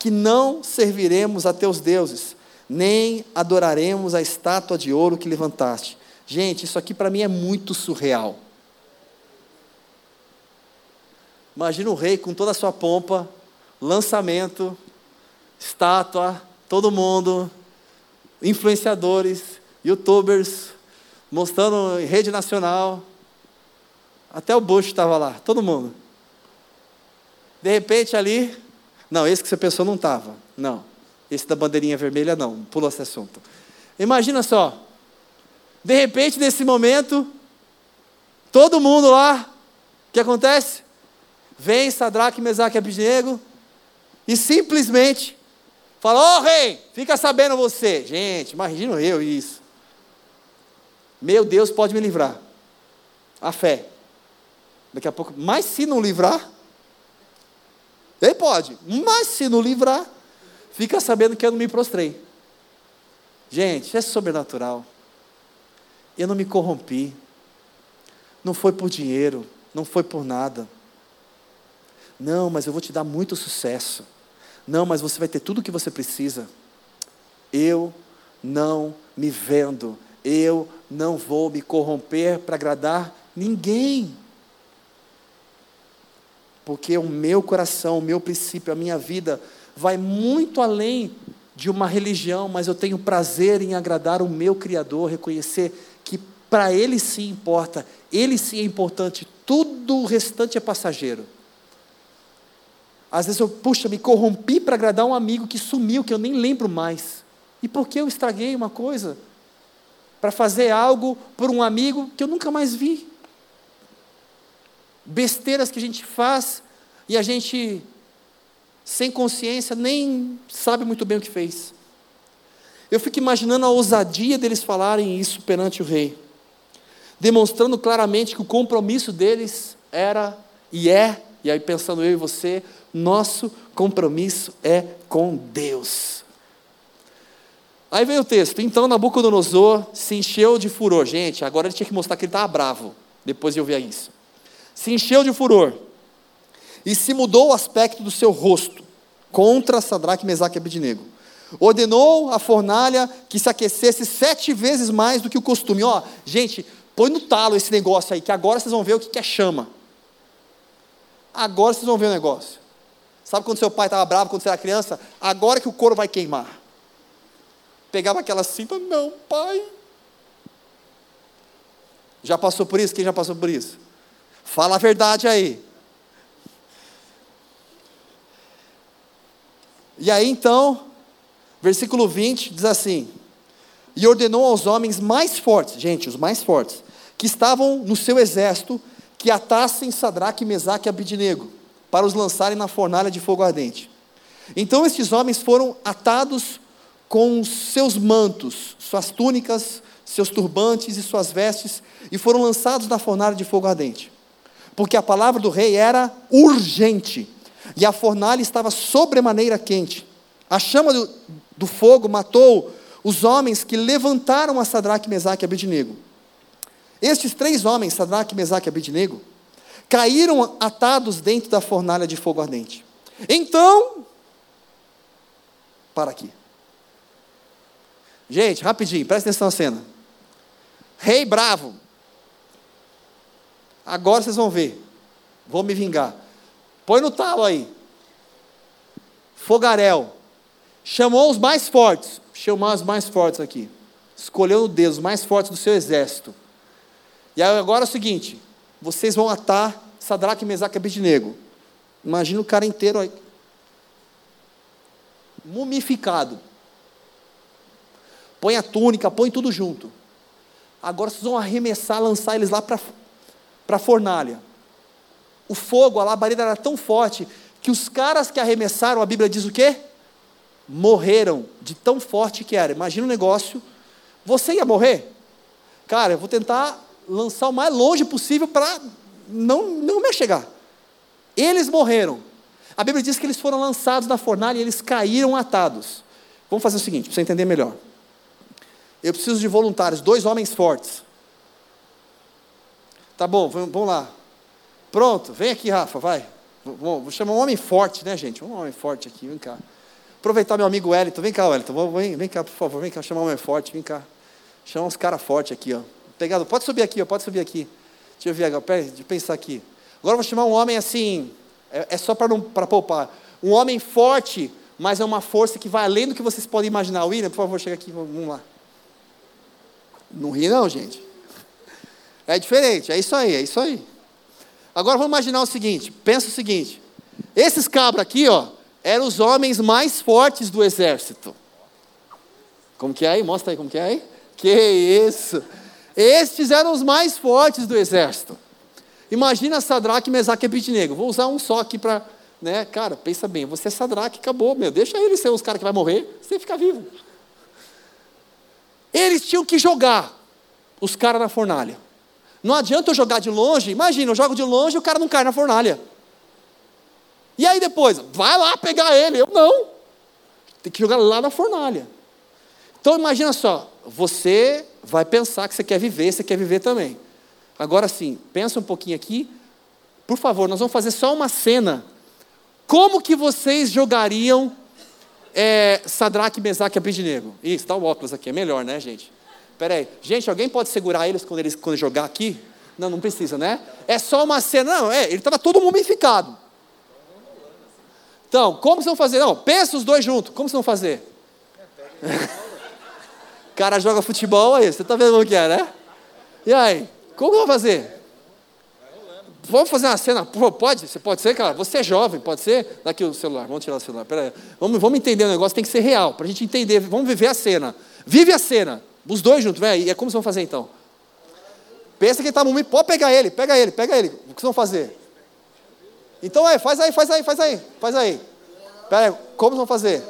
que não serviremos a teus deuses, nem adoraremos a estátua de ouro que levantaste. Gente, isso aqui para mim é muito surreal. Imagina o rei com toda a sua pompa, lançamento, estátua, todo mundo, influenciadores, youtubers, mostrando em rede nacional. Até o Bush estava lá, todo mundo. De repente ali, não, esse que você pensou não estava. Não, esse da bandeirinha vermelha não, pula esse assunto. Imagina só, de repente nesse momento, todo mundo lá, o que acontece? Vem Sadraque, Mesaque e Abidnego e simplesmente fala: Ô oh, rei, fica sabendo você. Gente, imagina eu isso. Meu Deus pode me livrar. A fé. Daqui a pouco, mas se não livrar, ele pode, mas se não livrar, fica sabendo que eu não me prostrei. Gente, é sobrenatural. Eu não me corrompi. Não foi por dinheiro, não foi por nada. Não, mas eu vou te dar muito sucesso. Não, mas você vai ter tudo o que você precisa. Eu não me vendo. Eu não vou me corromper para agradar ninguém. Porque o meu coração, o meu princípio, a minha vida vai muito além de uma religião, mas eu tenho prazer em agradar o meu Criador, reconhecer que para Ele sim importa, Ele sim é importante, tudo o restante é passageiro. Às vezes eu, puxa, me corrompi para agradar um amigo que sumiu, que eu nem lembro mais. E por que eu estraguei uma coisa? Para fazer algo por um amigo que eu nunca mais vi. Besteiras que a gente faz e a gente, sem consciência, nem sabe muito bem o que fez. Eu fico imaginando a ousadia deles falarem isso perante o rei, demonstrando claramente que o compromisso deles era e é, e aí pensando eu e você, nosso compromisso é com Deus. Aí vem o texto. Então Nabucodonosor se encheu de furor. Gente, agora ele tinha que mostrar que ele estava bravo. Depois de eu ver isso. Se encheu de furor. E se mudou o aspecto do seu rosto contra Sadraque, Mesaque e Abednego. Ordenou a fornalha que se aquecesse sete vezes mais do que o costume. Ó, gente, põe no talo esse negócio aí, que agora vocês vão ver o que é chama. Agora vocês vão ver o negócio. Sabe quando seu pai estava bravo quando você era criança? Agora que o couro vai queimar. Pegava aquela cinta, não, pai. Já passou por isso? Quem já passou por isso? Fala a verdade aí. E aí então, versículo 20 diz assim: E ordenou aos homens mais fortes, gente, os mais fortes, que estavam no seu exército, que atassem Sadraque, Mesaque e Abidinego para os lançarem na fornalha de fogo ardente. Então estes homens foram atados com seus mantos, suas túnicas, seus turbantes e suas vestes, e foram lançados na fornalha de fogo ardente. Porque a palavra do rei era urgente, e a fornalha estava sobremaneira quente. A chama do, do fogo matou os homens que levantaram a Sadraque, Mesaque e Abednego. Estes três homens, Sadraque, Mesaque e Abednego, caíram atados dentro da fornalha de fogo ardente. Então, para aqui. Gente, rapidinho, presta atenção na cena. Rei bravo. Agora vocês vão ver. Vou me vingar. Põe no talo aí. Fogaréu. Chamou os mais fortes. Chamou os mais fortes aqui. Escolheu o Deus, os mais fortes do seu exército. E agora é o seguinte: vocês vão atar Sadraque, Mesaque e Abednego. Imagina o cara inteiro aí. Mumificado. Põe a túnica, põe tudo junto. Agora vocês vão arremessar, lançar eles lá para a fornalha. O fogo, a labareda era tão forte que os caras que arremessaram, a Bíblia diz o quê? Morreram de tão forte que era. Imagina o um negócio. Você ia morrer? Cara, eu vou tentar lançar o mais longe possível para não, não me chegar. Eles morreram. A Bíblia diz que eles foram lançados na fornalha e eles caíram atados. Vamos fazer o seguinte, para você entender melhor. Eu preciso de voluntários, dois homens fortes. Tá bom, vamos lá. Pronto, vem aqui, Rafa, vai. Vou, vou chamar um homem forte, né, gente? Um homem forte aqui, vem cá. Aproveitar meu amigo Wellington, vem cá, Wellington, vem, vem cá, por favor, vem cá, chamar um homem forte, vem cá. Chama uns caras fortes aqui, ó. Pegado, pode subir aqui, ó, pode subir aqui. Deixa eu ver agora, deixa eu pensar aqui. Agora eu vou chamar um homem assim, é, é só para poupar. Um homem forte, mas é uma força que vai além do que vocês podem imaginar. William, por favor, chega aqui, vamos lá. Não ri não, gente. É diferente, é isso aí, é isso aí. Agora vamos imaginar o seguinte, pensa o seguinte. Esses cabras aqui, ó, eram os homens mais fortes do exército. Como que é aí? Mostra aí como que é aí. Que isso! Estes eram os mais fortes do exército. Imagina Sadraque, Mesaque e Abidnego. Vou usar um só aqui para, né? Cara, pensa bem, você é Sadraque, acabou, meu. Deixa ele ser os caras que vai morrer, você fica vivo. Eles tinham que jogar os caras na fornalha. Não adianta eu jogar de longe. Imagina, eu jogo de longe e o cara não cai na fornalha. E aí depois, vai lá pegar ele. Eu não. Tem que jogar lá na fornalha. Então imagina só, você vai pensar que você quer viver, você quer viver também. Agora sim, pensa um pouquinho aqui. Por favor, nós vamos fazer só uma cena. Como que vocês jogariam é, Sadraque, Mesaque e Abednego? Isso, dá o óculos aqui, é melhor, né, gente? Espera aí. Gente, alguém pode segurar eles quando eles quando jogar aqui? Não, não precisa, né? É só uma cena. Não, é, ele estava todo mumificado. Então, como vocês vão fazer? Não, pensa os dois juntos. Como vocês vão fazer? O cara joga futebol aí, você está vendo o que é, né? E aí, como vão fazer? Vamos fazer uma cena? Pode? Você pode ser, cara? Você é jovem, pode ser? Daqui o celular, vamos tirar o celular. Pera aí. Vamos, vamos entender o negócio, tem que ser real, para a gente entender. Vamos viver a cena. Vive a cena. Os dois juntos, vem aí. E é como vocês vão fazer então? Pensa que está no pode pegar ele, pega ele, pega ele. O que vocês vão fazer? Então é, faz aí, faz aí, faz aí, faz aí. Pera aí, como vocês vão fazer?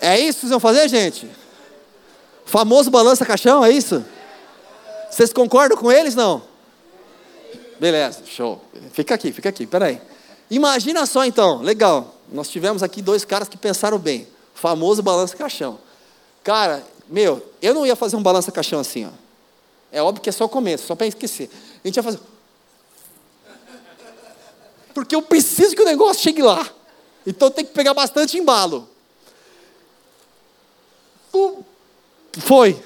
É isso que vocês vão fazer, gente? Famoso balança caixão, é isso? Vocês concordam com eles, não? Beleza, show. Fica aqui, fica aqui, peraí. Imagina só então, legal. Nós tivemos aqui dois caras que pensaram bem. Famoso balança caixão. Cara, meu, eu não ia fazer um balança caixão assim, ó. É óbvio que é só o começo, só para esquecer. A gente ia fazer. Porque eu preciso que o negócio chegue lá. Então tem que pegar bastante embalo. Foi.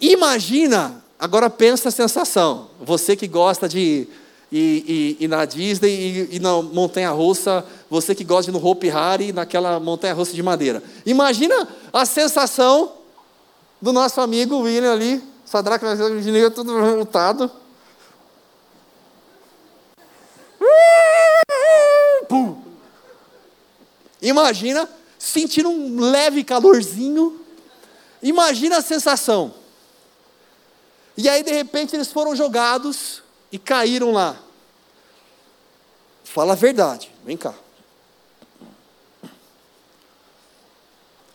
Imagina, agora pensa a sensação. Você que gosta de ir, ir, ir na Disney e ir na montanha russa, você que gosta de no Hope Hari, naquela montanha russa de madeira. Imagina a sensação do nosso amigo William ali, Sadraque, tudo montado. Imagina sentindo um leve calorzinho. Imagina a sensação. E aí, de repente, eles foram jogados e caíram lá. Fala a verdade, vem cá.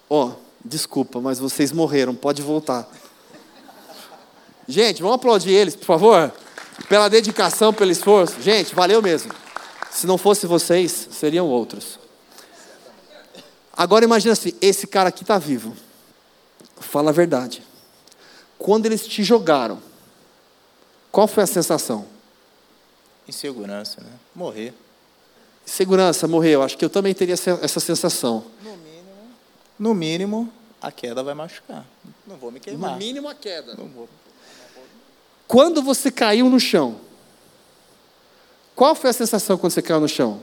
Ó, oh, desculpa, mas vocês morreram, pode voltar. Gente, vamos aplaudir eles, por favor, pela dedicação, pelo esforço. Gente, valeu mesmo. Se não fosse vocês, seriam outros. Agora imagina assim, esse cara aqui está vivo. Fala a verdade. Quando eles te jogaram, Qual foi a sensação? Insegurança, né? Morrer. Segurança, morreu. Acho que eu também teria essa sensação. No mínimo, no mínimo, a queda vai machucar. Não vou me queimar. No mínimo a queda. Não vou. Quando você caiu no chão, qual foi a sensação quando você caiu no chão?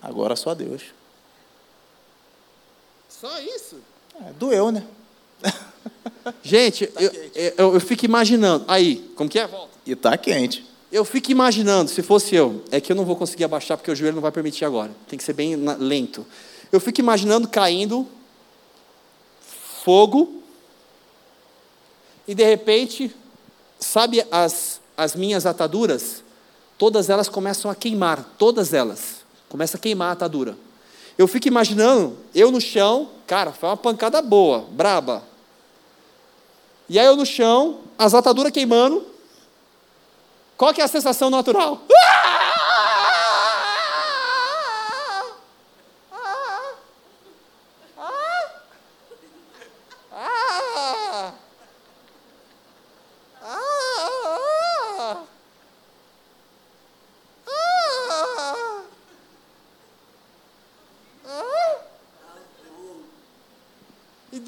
Agora só Deus. Só isso? É, doeu, né? Gente, eu, eu, eu, fico imaginando. Aí, como que é? Volta. E tá quente. Eu fico imaginando, se fosse eu, é que eu não vou conseguir abaixar porque o joelho não vai permitir agora. Tem que ser bem lento. Eu fico imaginando caindo fogo e de repente, sabe as, as minhas ataduras? Todas elas começam a queimar, todas elas. Começa a queimar a atadura. Eu fico imaginando, eu no chão, cara, foi uma pancada boa, braba. E aí eu no chão, as ataduras queimando. Qual que é a sensação natural?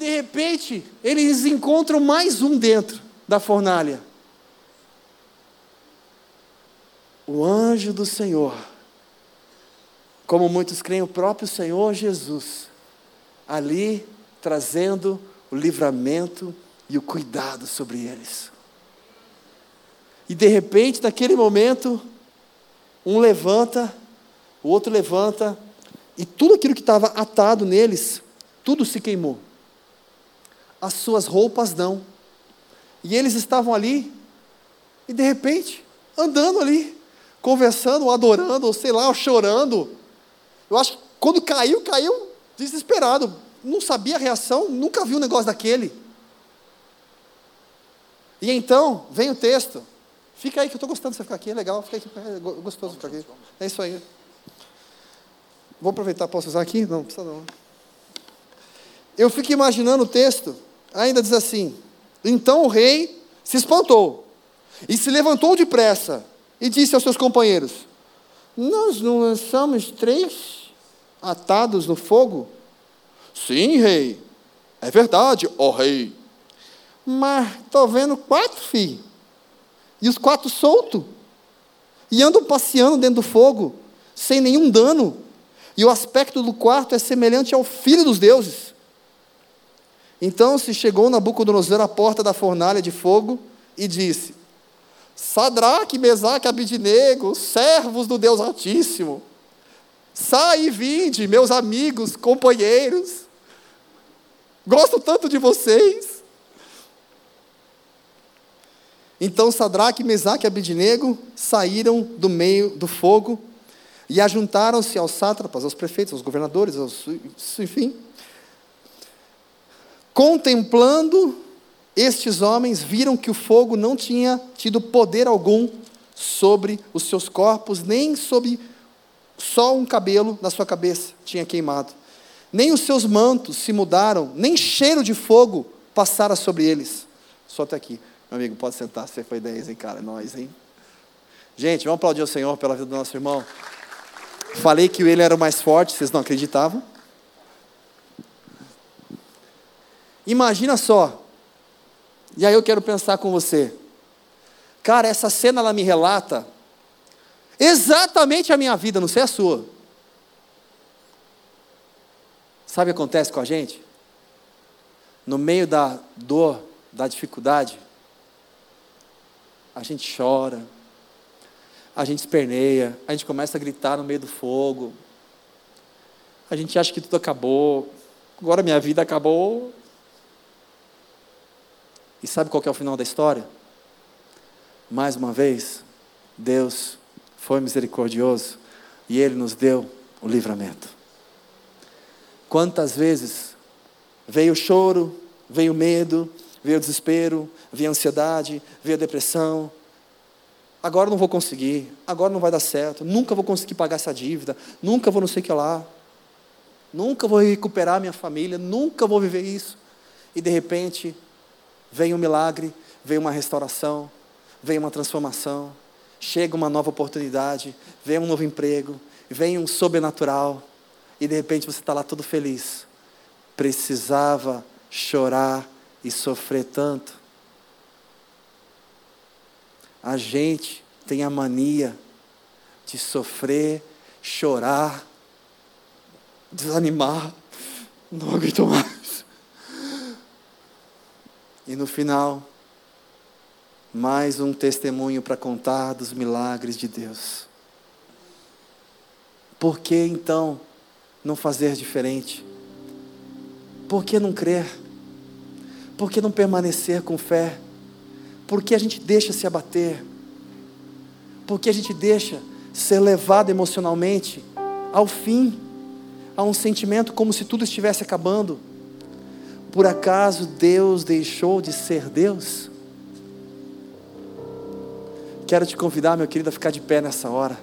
Repente, eles encontram mais um dentro da fornalha. O anjo do Senhor, como muitos creem, o próprio Senhor Jesus, ali trazendo o livramento e o cuidado sobre eles. E de repente, naquele momento, um levanta, o outro levanta, e tudo aquilo que estava atado neles, tudo se queimou as suas roupas não. E eles estavam ali, e de repente, andando ali, conversando, adorando, ou sei lá, chorando. Eu acho que quando caiu, caiu desesperado. Não sabia a reação, nunca viu um negócio daquele. E então, vem o texto. Fica aí que eu estou gostando de você ficar aqui, é legal, fica aqui, é gostoso ficar aqui. É isso aí. Vou aproveitar, posso usar aqui? Não, precisa não. Eu fico imaginando o texto ainda diz assim: Então o rei se espantou e se levantou depressa e disse aos seus companheiros: Nós não lançamos três atados no fogo? Sim, rei. É verdade, ó rei. Mas estou vendo quatro, filho. E os quatro soltos. E andam passeando dentro do fogo, sem nenhum dano. E o aspecto do quarto é semelhante ao filho dos deuses. Então se chegou Nabucodonosor à porta da fornalha de fogo e disse: Sadraque, Mesaque, Abidinego, servos do Deus Altíssimo, sai e vinde, meus amigos, companheiros, gosto tanto de vocês. Então Sadraque, Mesaque e Abidinego saíram do meio do fogo e ajuntaram-se aos sátrapas, aos prefeitos, aos governadores, aos, enfim, Contemplando, estes homens viram que o fogo não tinha tido poder algum sobre os seus corpos, nem sobre só um cabelo na sua cabeça tinha queimado. Nem os seus mantos se mudaram, nem cheiro de fogo passara sobre eles. Só até aqui. Meu amigo, pode sentar, você foi 10, hein, cara? Nós, hein? Gente, vamos aplaudir o Senhor pela vida do nosso irmão. Falei que ele era o mais forte, vocês não acreditavam? Imagina só. E aí eu quero pensar com você. Cara, essa cena ela me relata exatamente a minha vida, não sei a sua. Sabe o que acontece com a gente? No meio da dor, da dificuldade, a gente chora, a gente esperneia, a gente começa a gritar no meio do fogo, a gente acha que tudo acabou, agora minha vida acabou, e sabe qual é o final da história? Mais uma vez, Deus foi misericordioso e Ele nos deu o livramento. Quantas vezes veio o choro, veio o medo, veio o desespero, veio a ansiedade, veio a depressão. Agora não vou conseguir, agora não vai dar certo, nunca vou conseguir pagar essa dívida, nunca vou não sei o que lá, nunca vou recuperar minha família, nunca vou viver isso. E de repente, vem o milagre, vem uma restauração, vem uma transformação, chega uma nova oportunidade, vem um novo emprego, vem um sobrenatural, e de repente você está lá todo feliz. Precisava chorar e sofrer tanto. A gente tem a mania de sofrer, chorar, desanimar, não aguento mais. E no final, mais um testemunho para contar dos milagres de Deus. Por que então não fazer diferente? Por que não crer? Por que não permanecer com fé? Por que a gente deixa se abater? Por que a gente deixa ser levado emocionalmente ao fim, a um sentimento como se tudo estivesse acabando? Por acaso Deus deixou de ser Deus? Quero te convidar, meu querido, a ficar de pé nessa hora.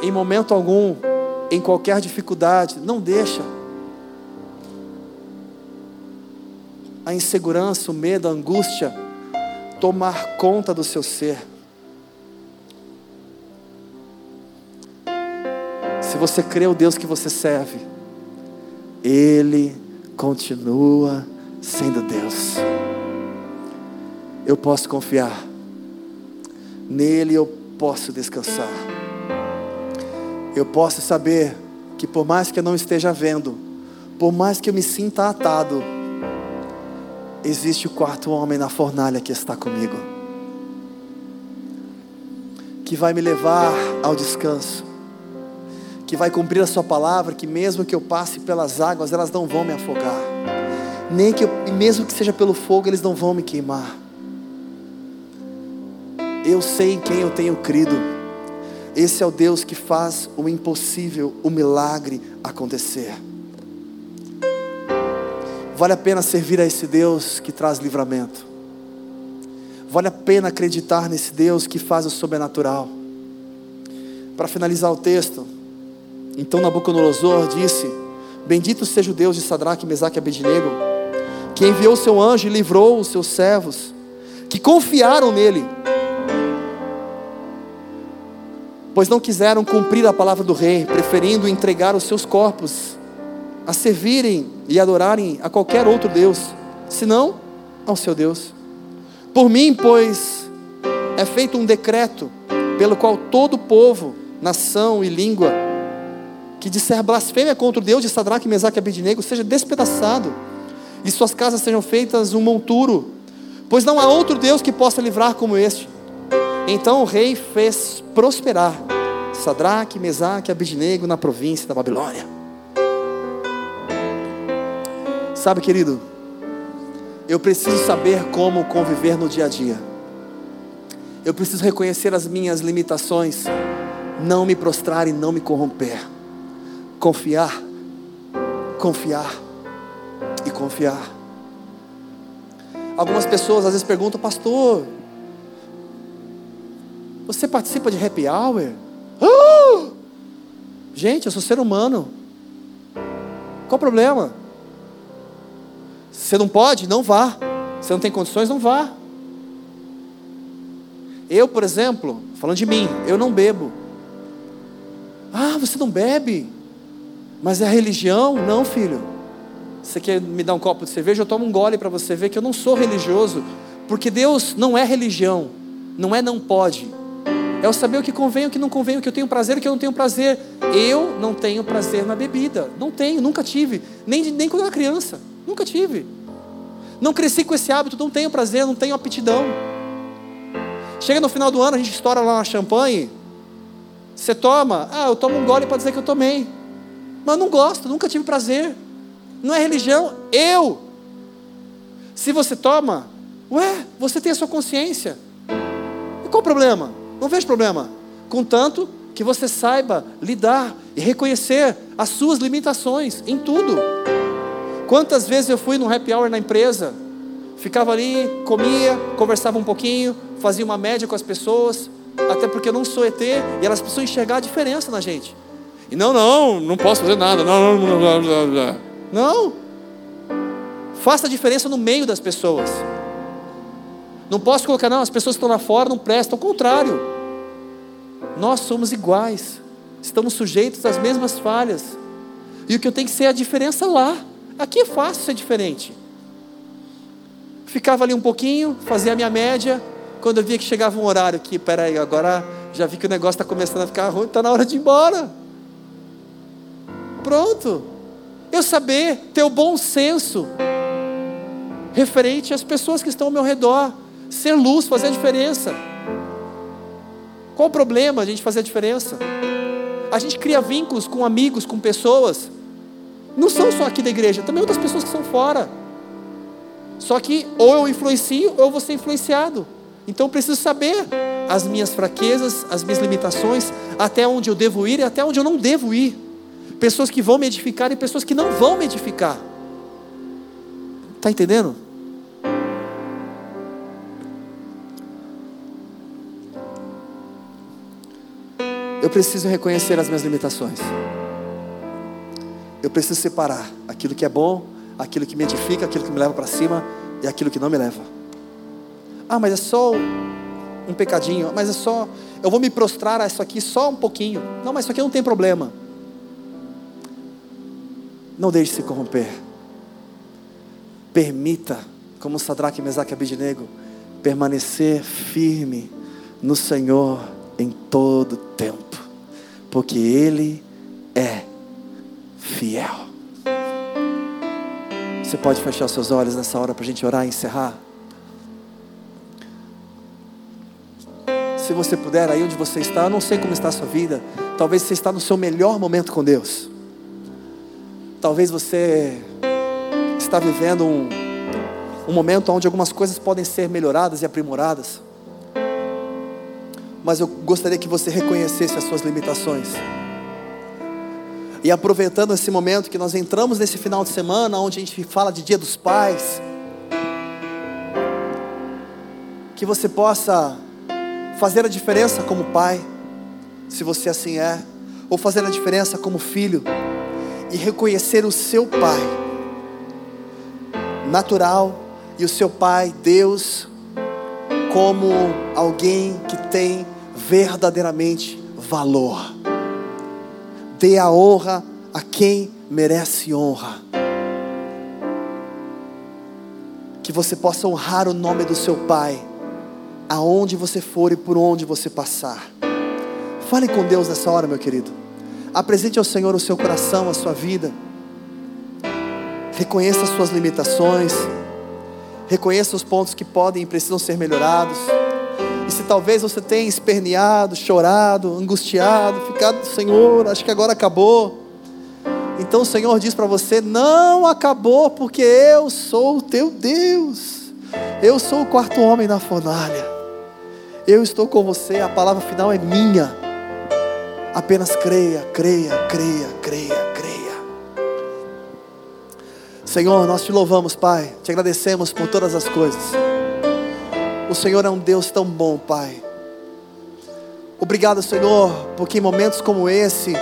Em momento algum, em qualquer dificuldade, não deixa a insegurança, o medo, a angústia tomar conta do seu ser. Se você crê o Deus que você serve, Ele continua sendo Deus. Eu posso confiar, nele eu posso descansar. Eu posso saber que por mais que eu não esteja vendo, por mais que eu me sinta atado, existe o quarto homem na fornalha que está comigo, que vai me levar ao descanso, que vai cumprir a Sua palavra, que mesmo que eu passe pelas águas, elas não vão me afogar, nem que eu, mesmo que seja pelo fogo, eles não vão me queimar. Eu sei em quem eu tenho crido. Esse é o Deus que faz o impossível, o milagre acontecer. Vale a pena servir a esse Deus que traz livramento. Vale a pena acreditar nesse Deus que faz o sobrenatural. Para finalizar o texto, então Nabucodonosor disse: Bendito seja o Deus de Sadraque, Mesaque e Abednego, que enviou seu anjo e livrou os seus servos, que confiaram nele, pois não quiseram cumprir a palavra do rei, preferindo entregar os seus corpos a servirem e adorarem a qualquer outro Deus, senão ao seu Deus. Por mim, pois, é feito um decreto pelo qual todo povo, nação e língua que disser blasfêmia contra o Deus de Sadraque, Mesaque e Abednego seja despedaçado e suas casas sejam feitas um monturo, pois não há outro Deus que possa livrar como este. Então o rei fez prosperar Sadraque, Mesaque e Abednego na província da Babilônia. Sabe, querido, eu preciso saber como conviver no dia a dia. Eu preciso reconhecer as minhas limitações, não me prostrar e não me corromper. Confiar, confiar e confiar. Algumas pessoas às vezes perguntam, pastor, você participa de happy hour? Oh! Gente, eu sou ser humano. Qual o problema? Você não pode? Não vá. Você não tem condições? Não vá. Eu, por exemplo, falando de mim, eu não bebo. Ah, você não bebe? Mas é religião? Não, filho. Você quer me dar um copo de cerveja? Eu tomo um gole para você ver que eu não sou religioso. Porque Deus não é religião. Não é não pode. É o saber o que convém, o que não convém, o que eu tenho prazer, o que eu não tenho prazer. Eu não tenho prazer na bebida. Não tenho, nunca tive. Nem, nem quando eu era criança. Nunca tive. Não cresci com esse hábito, não tenho prazer, não tenho aptidão. Chega no final do ano, a gente estoura lá uma champanhe. Você toma, ah, eu tomo um gole para dizer que eu tomei. Mas não gosto, nunca tive prazer. Não é religião, eu. Se você toma, ué, você tem a sua consciência. E qual o problema? Não vejo problema. Contanto que você saiba lidar e reconhecer as suas limitações em tudo. Quantas vezes eu fui no happy hour na empresa, ficava ali, comia, conversava um pouquinho, fazia uma média com as pessoas, até porque eu não sou ET, e elas precisam enxergar a diferença na gente. E não, não, não posso fazer nada, não, não, não, não. não. Faça a diferença no meio das pessoas. Não posso colocar, não, as pessoas que estão lá fora não prestam. Ao contrário. Nós somos iguais. Estamos sujeitos às mesmas falhas. E o que eu tenho que ser é a diferença lá. Aqui é fácil ser diferente. Ficava ali um pouquinho, fazia a minha média. Quando eu via que chegava um horário que, peraí, agora já vi que o negócio está começando a ficar ruim, está na hora de ir embora. Pronto. Eu saber ter o bom senso referente às pessoas que estão ao meu redor. Ser luz, fazer a diferença. Qual o problema a gente fazer a diferença? A gente cria vínculos com amigos, com pessoas. Não são só aqui da igreja, também outras pessoas que são fora. Só que ou eu influencio ou eu vou ser influenciado. Então eu preciso saber as minhas fraquezas, as minhas limitações, até onde eu devo ir e até onde eu não devo ir. Pessoas que vão me edificar e pessoas que não vão me edificar. Está entendendo? Eu preciso reconhecer as minhas limitações. Eu preciso separar aquilo que é bom, aquilo que me edifica, aquilo que me leva para cima e aquilo que não me leva. Ah, mas é só um pecadinho, mas é só. Eu vou me prostrar a isso aqui só um pouquinho. Não, mas isso aqui não tem problema. Não deixe se corromper. Permita, como Sadraque, Mesaque e Abidinego, permanecer firme no Senhor em todo tempo, porque Ele é fiel. Você pode fechar seus olhos nessa hora para a gente orar e encerrar? Se você puder, aí onde você está, eu não sei como está a sua vida. Talvez você está no seu melhor momento com Deus. Talvez você está vivendo um, um momento onde algumas coisas podem ser melhoradas e aprimoradas. Mas eu gostaria que você reconhecesse as suas limitações. E aproveitando esse momento que nós entramos nesse final de semana, onde a gente fala de Dia dos Pais, que você possa fazer a diferença como pai, se você assim é, ou fazer a diferença como filho, e reconhecer o seu pai natural e o seu pai, Deus, como alguém que tem verdadeiramente valor. Dê a honra a quem merece honra. Que você possa honrar o nome do seu Pai, aonde você for e por onde você passar. Fale com Deus nessa hora, meu querido. Apresente ao Senhor o seu coração, a sua vida. Reconheça as suas limitações. Reconheça os pontos que podem e precisam ser melhorados. E se talvez você tenha esperneado, chorado, angustiado, ficado, Senhor, acho que agora acabou. Então o Senhor diz para você: não acabou, porque eu sou o teu Deus. Eu sou o quarto homem na fornalha. Eu estou com você, a palavra final é minha. Apenas creia, creia, creia, creia, creia. Senhor, nós te louvamos, Pai, te agradecemos por todas as coisas. O Senhor é um Deus tão bom, Pai. Obrigado, Senhor, porque em momentos como esse,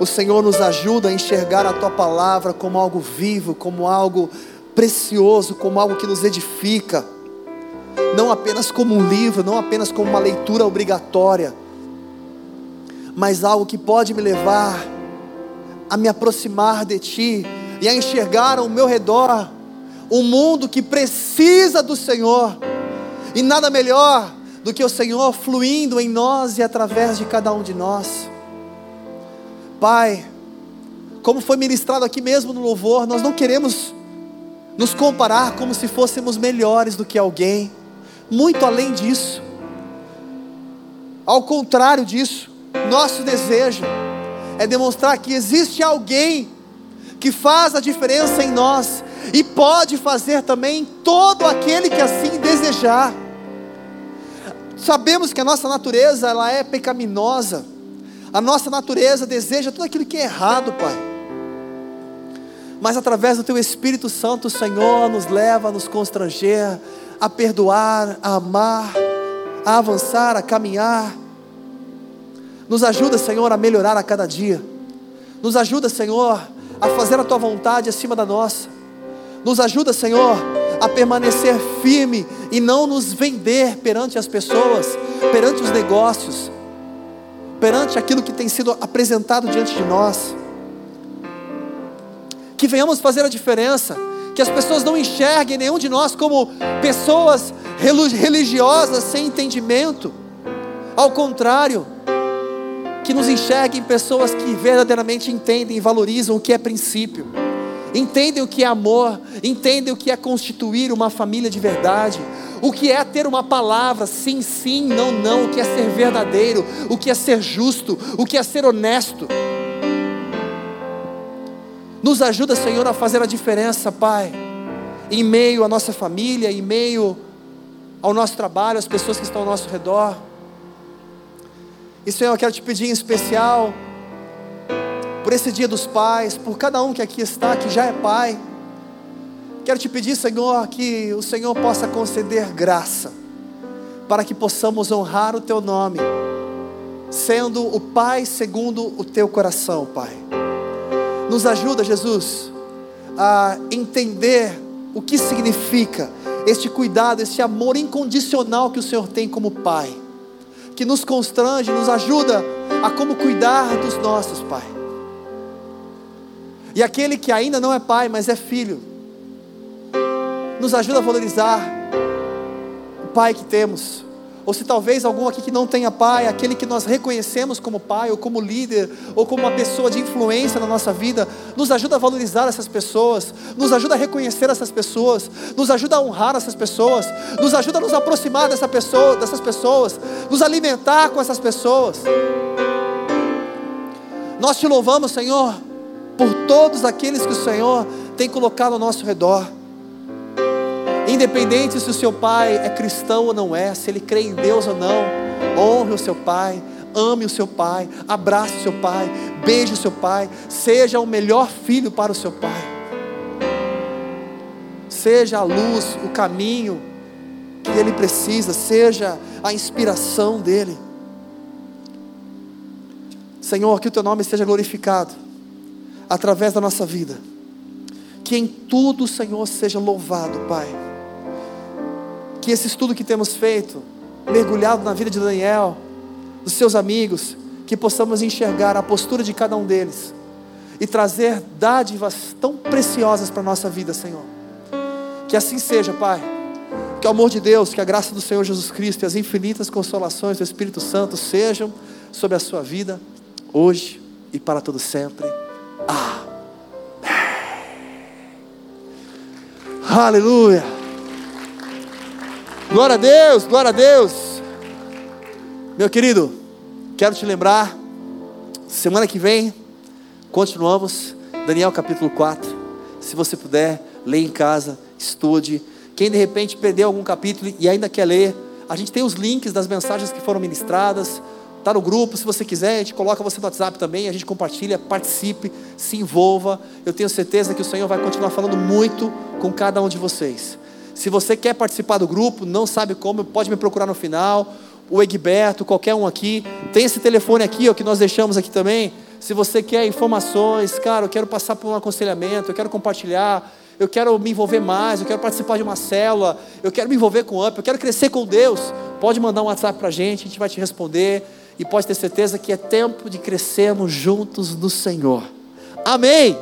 o Senhor nos ajuda a enxergar a Tua palavra como algo vivo, como algo precioso, como algo que nos edifica, não apenas como um livro, não apenas como uma leitura obrigatória, mas algo que pode me levar a me aproximar de Ti e a enxergar ao meu redor um mundo que precisa do Senhor e nada melhor do que o Senhor fluindo em nós e através de cada um de nós. Pai, como foi ministrado aqui mesmo no louvor, nós não queremos nos comparar como se fôssemos melhores do que alguém, muito além disso. Ao contrário disso, nosso desejo é demonstrar que existe alguém que faz a diferença em nós e pode fazer também todo aquele que assim desejar. Sabemos que a nossa natureza ela é pecaminosa. A nossa natureza deseja tudo aquilo que é errado, Pai. Mas através do Teu Espírito Santo, o Senhor nos leva a nos constranger, a perdoar, a amar, a avançar, a caminhar. Nos ajuda, Senhor, a melhorar a cada dia. Nos ajuda, Senhor, a fazer a Tua vontade acima da nossa. Nos ajuda, Senhor, a permanecer firme e não nos vender perante as pessoas, perante os negócios, perante aquilo que tem sido apresentado diante de nós. Que venhamos fazer a diferença, que as pessoas não enxerguem nenhum de nós como pessoas religiosas sem entendimento, ao contrário, que nos enxerguem pessoas que verdadeiramente entendem e valorizam o que é princípio entendem o que é amor, entendem o que é constituir uma família de verdade, o que é ter uma palavra, sim, sim, não, não, o que é ser verdadeiro, o que é ser justo, o que é ser honesto. Nos ajuda, Senhor, a fazer a diferença, Pai, em meio à nossa família, em meio ao nosso trabalho, às pessoas que estão ao nosso redor. E, Senhor, eu quero te pedir em especial por esse dia dos pais, por cada um que aqui está, que já é pai. Quero te pedir, Senhor, que o Senhor possa conceder graça, para que possamos honrar o Teu nome, sendo o Pai segundo o Teu coração, Pai. Nos ajuda, Jesus, a entender o que significa este cuidado, este amor incondicional que o Senhor tem como Pai, que nos constrange, nos ajuda a como cuidar dos nossos, Pai. E aquele que ainda não é pai, mas é filho, nos ajuda a valorizar o pai que temos. Ou se talvez algum aqui que não tenha pai, aquele que nós reconhecemos como pai, ou como líder, ou como uma pessoa de influência na nossa vida, nos ajuda a valorizar essas pessoas, nos ajuda a reconhecer essas pessoas, nos ajuda a honrar essas pessoas, nos ajuda a nos aproximar dessa pessoa, dessas pessoas, nos alimentar com essas pessoas. Nós te louvamos, Senhor, por todos aqueles que o Senhor tem colocado ao nosso redor. Independente se o seu pai é cristão ou não é, se ele crê em Deus ou não, honre o seu pai, ame o seu pai, abrace o seu pai, beije o seu pai, seja o melhor filho para o seu pai. Seja a luz, o caminho que ele precisa, seja a inspiração dele. Senhor, que o teu nome seja glorificado através da nossa vida. Que em tudo Senhor seja louvado, Pai. Que esse estudo que temos feito, mergulhado na vida de Daniel, dos seus amigos, que possamos enxergar a postura de cada um deles e trazer dádivas tão preciosas para a nossa vida, Senhor. Que assim seja, Pai. Que o amor de Deus, que a graça do Senhor Jesus Cristo e as infinitas consolações do Espírito Santo sejam sobre a sua vida, hoje e para todo sempre. Amém. Aleluia. Glória a Deus, glória a Deus. Meu querido, quero te lembrar, semana que vem, continuamos, Daniel capítulo 4. Se você puder, leia em casa, estude. Quem de repente perdeu algum capítulo e ainda quer ler, a gente tem os links das mensagens que foram ministradas. Está no grupo, se você quiser, a gente coloca você no WhatsApp também, a gente compartilha, participe, se envolva. Eu tenho certeza que o Senhor vai continuar falando muito com cada um de vocês. Se você quer participar do grupo, não sabe como, pode me procurar no final. O Egberto, qualquer um aqui. Tem esse telefone aqui, ó, que nós deixamos aqui também. Se você quer informações, cara, eu quero passar por um aconselhamento, eu quero compartilhar, eu quero me envolver mais, eu quero participar de uma célula, eu quero me envolver com o UP, eu quero crescer com Deus. Pode mandar um WhatsApp para a gente, a gente vai te responder e pode ter certeza que é tempo de crescermos juntos no Senhor. Amém.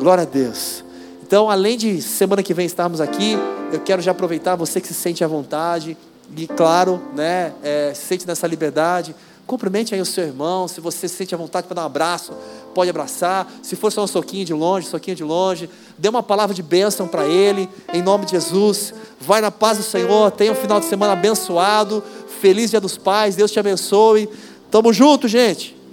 Glória a Deus. Então, além de semana que vem estarmos aqui, eu quero já aproveitar você que se sente à vontade e, claro, né, é, se sente nessa liberdade. Cumprimente aí o seu irmão. Se você se sente à vontade para dar um abraço, pode abraçar. Se for só um soquinho de longe, soquinho de longe, dê uma palavra de bênção para ele, em nome de Jesus. Vai na paz do Senhor. Tenha um final de semana abençoado. Feliz Dia dos Pais, Deus te abençoe. Tamo junto, gente.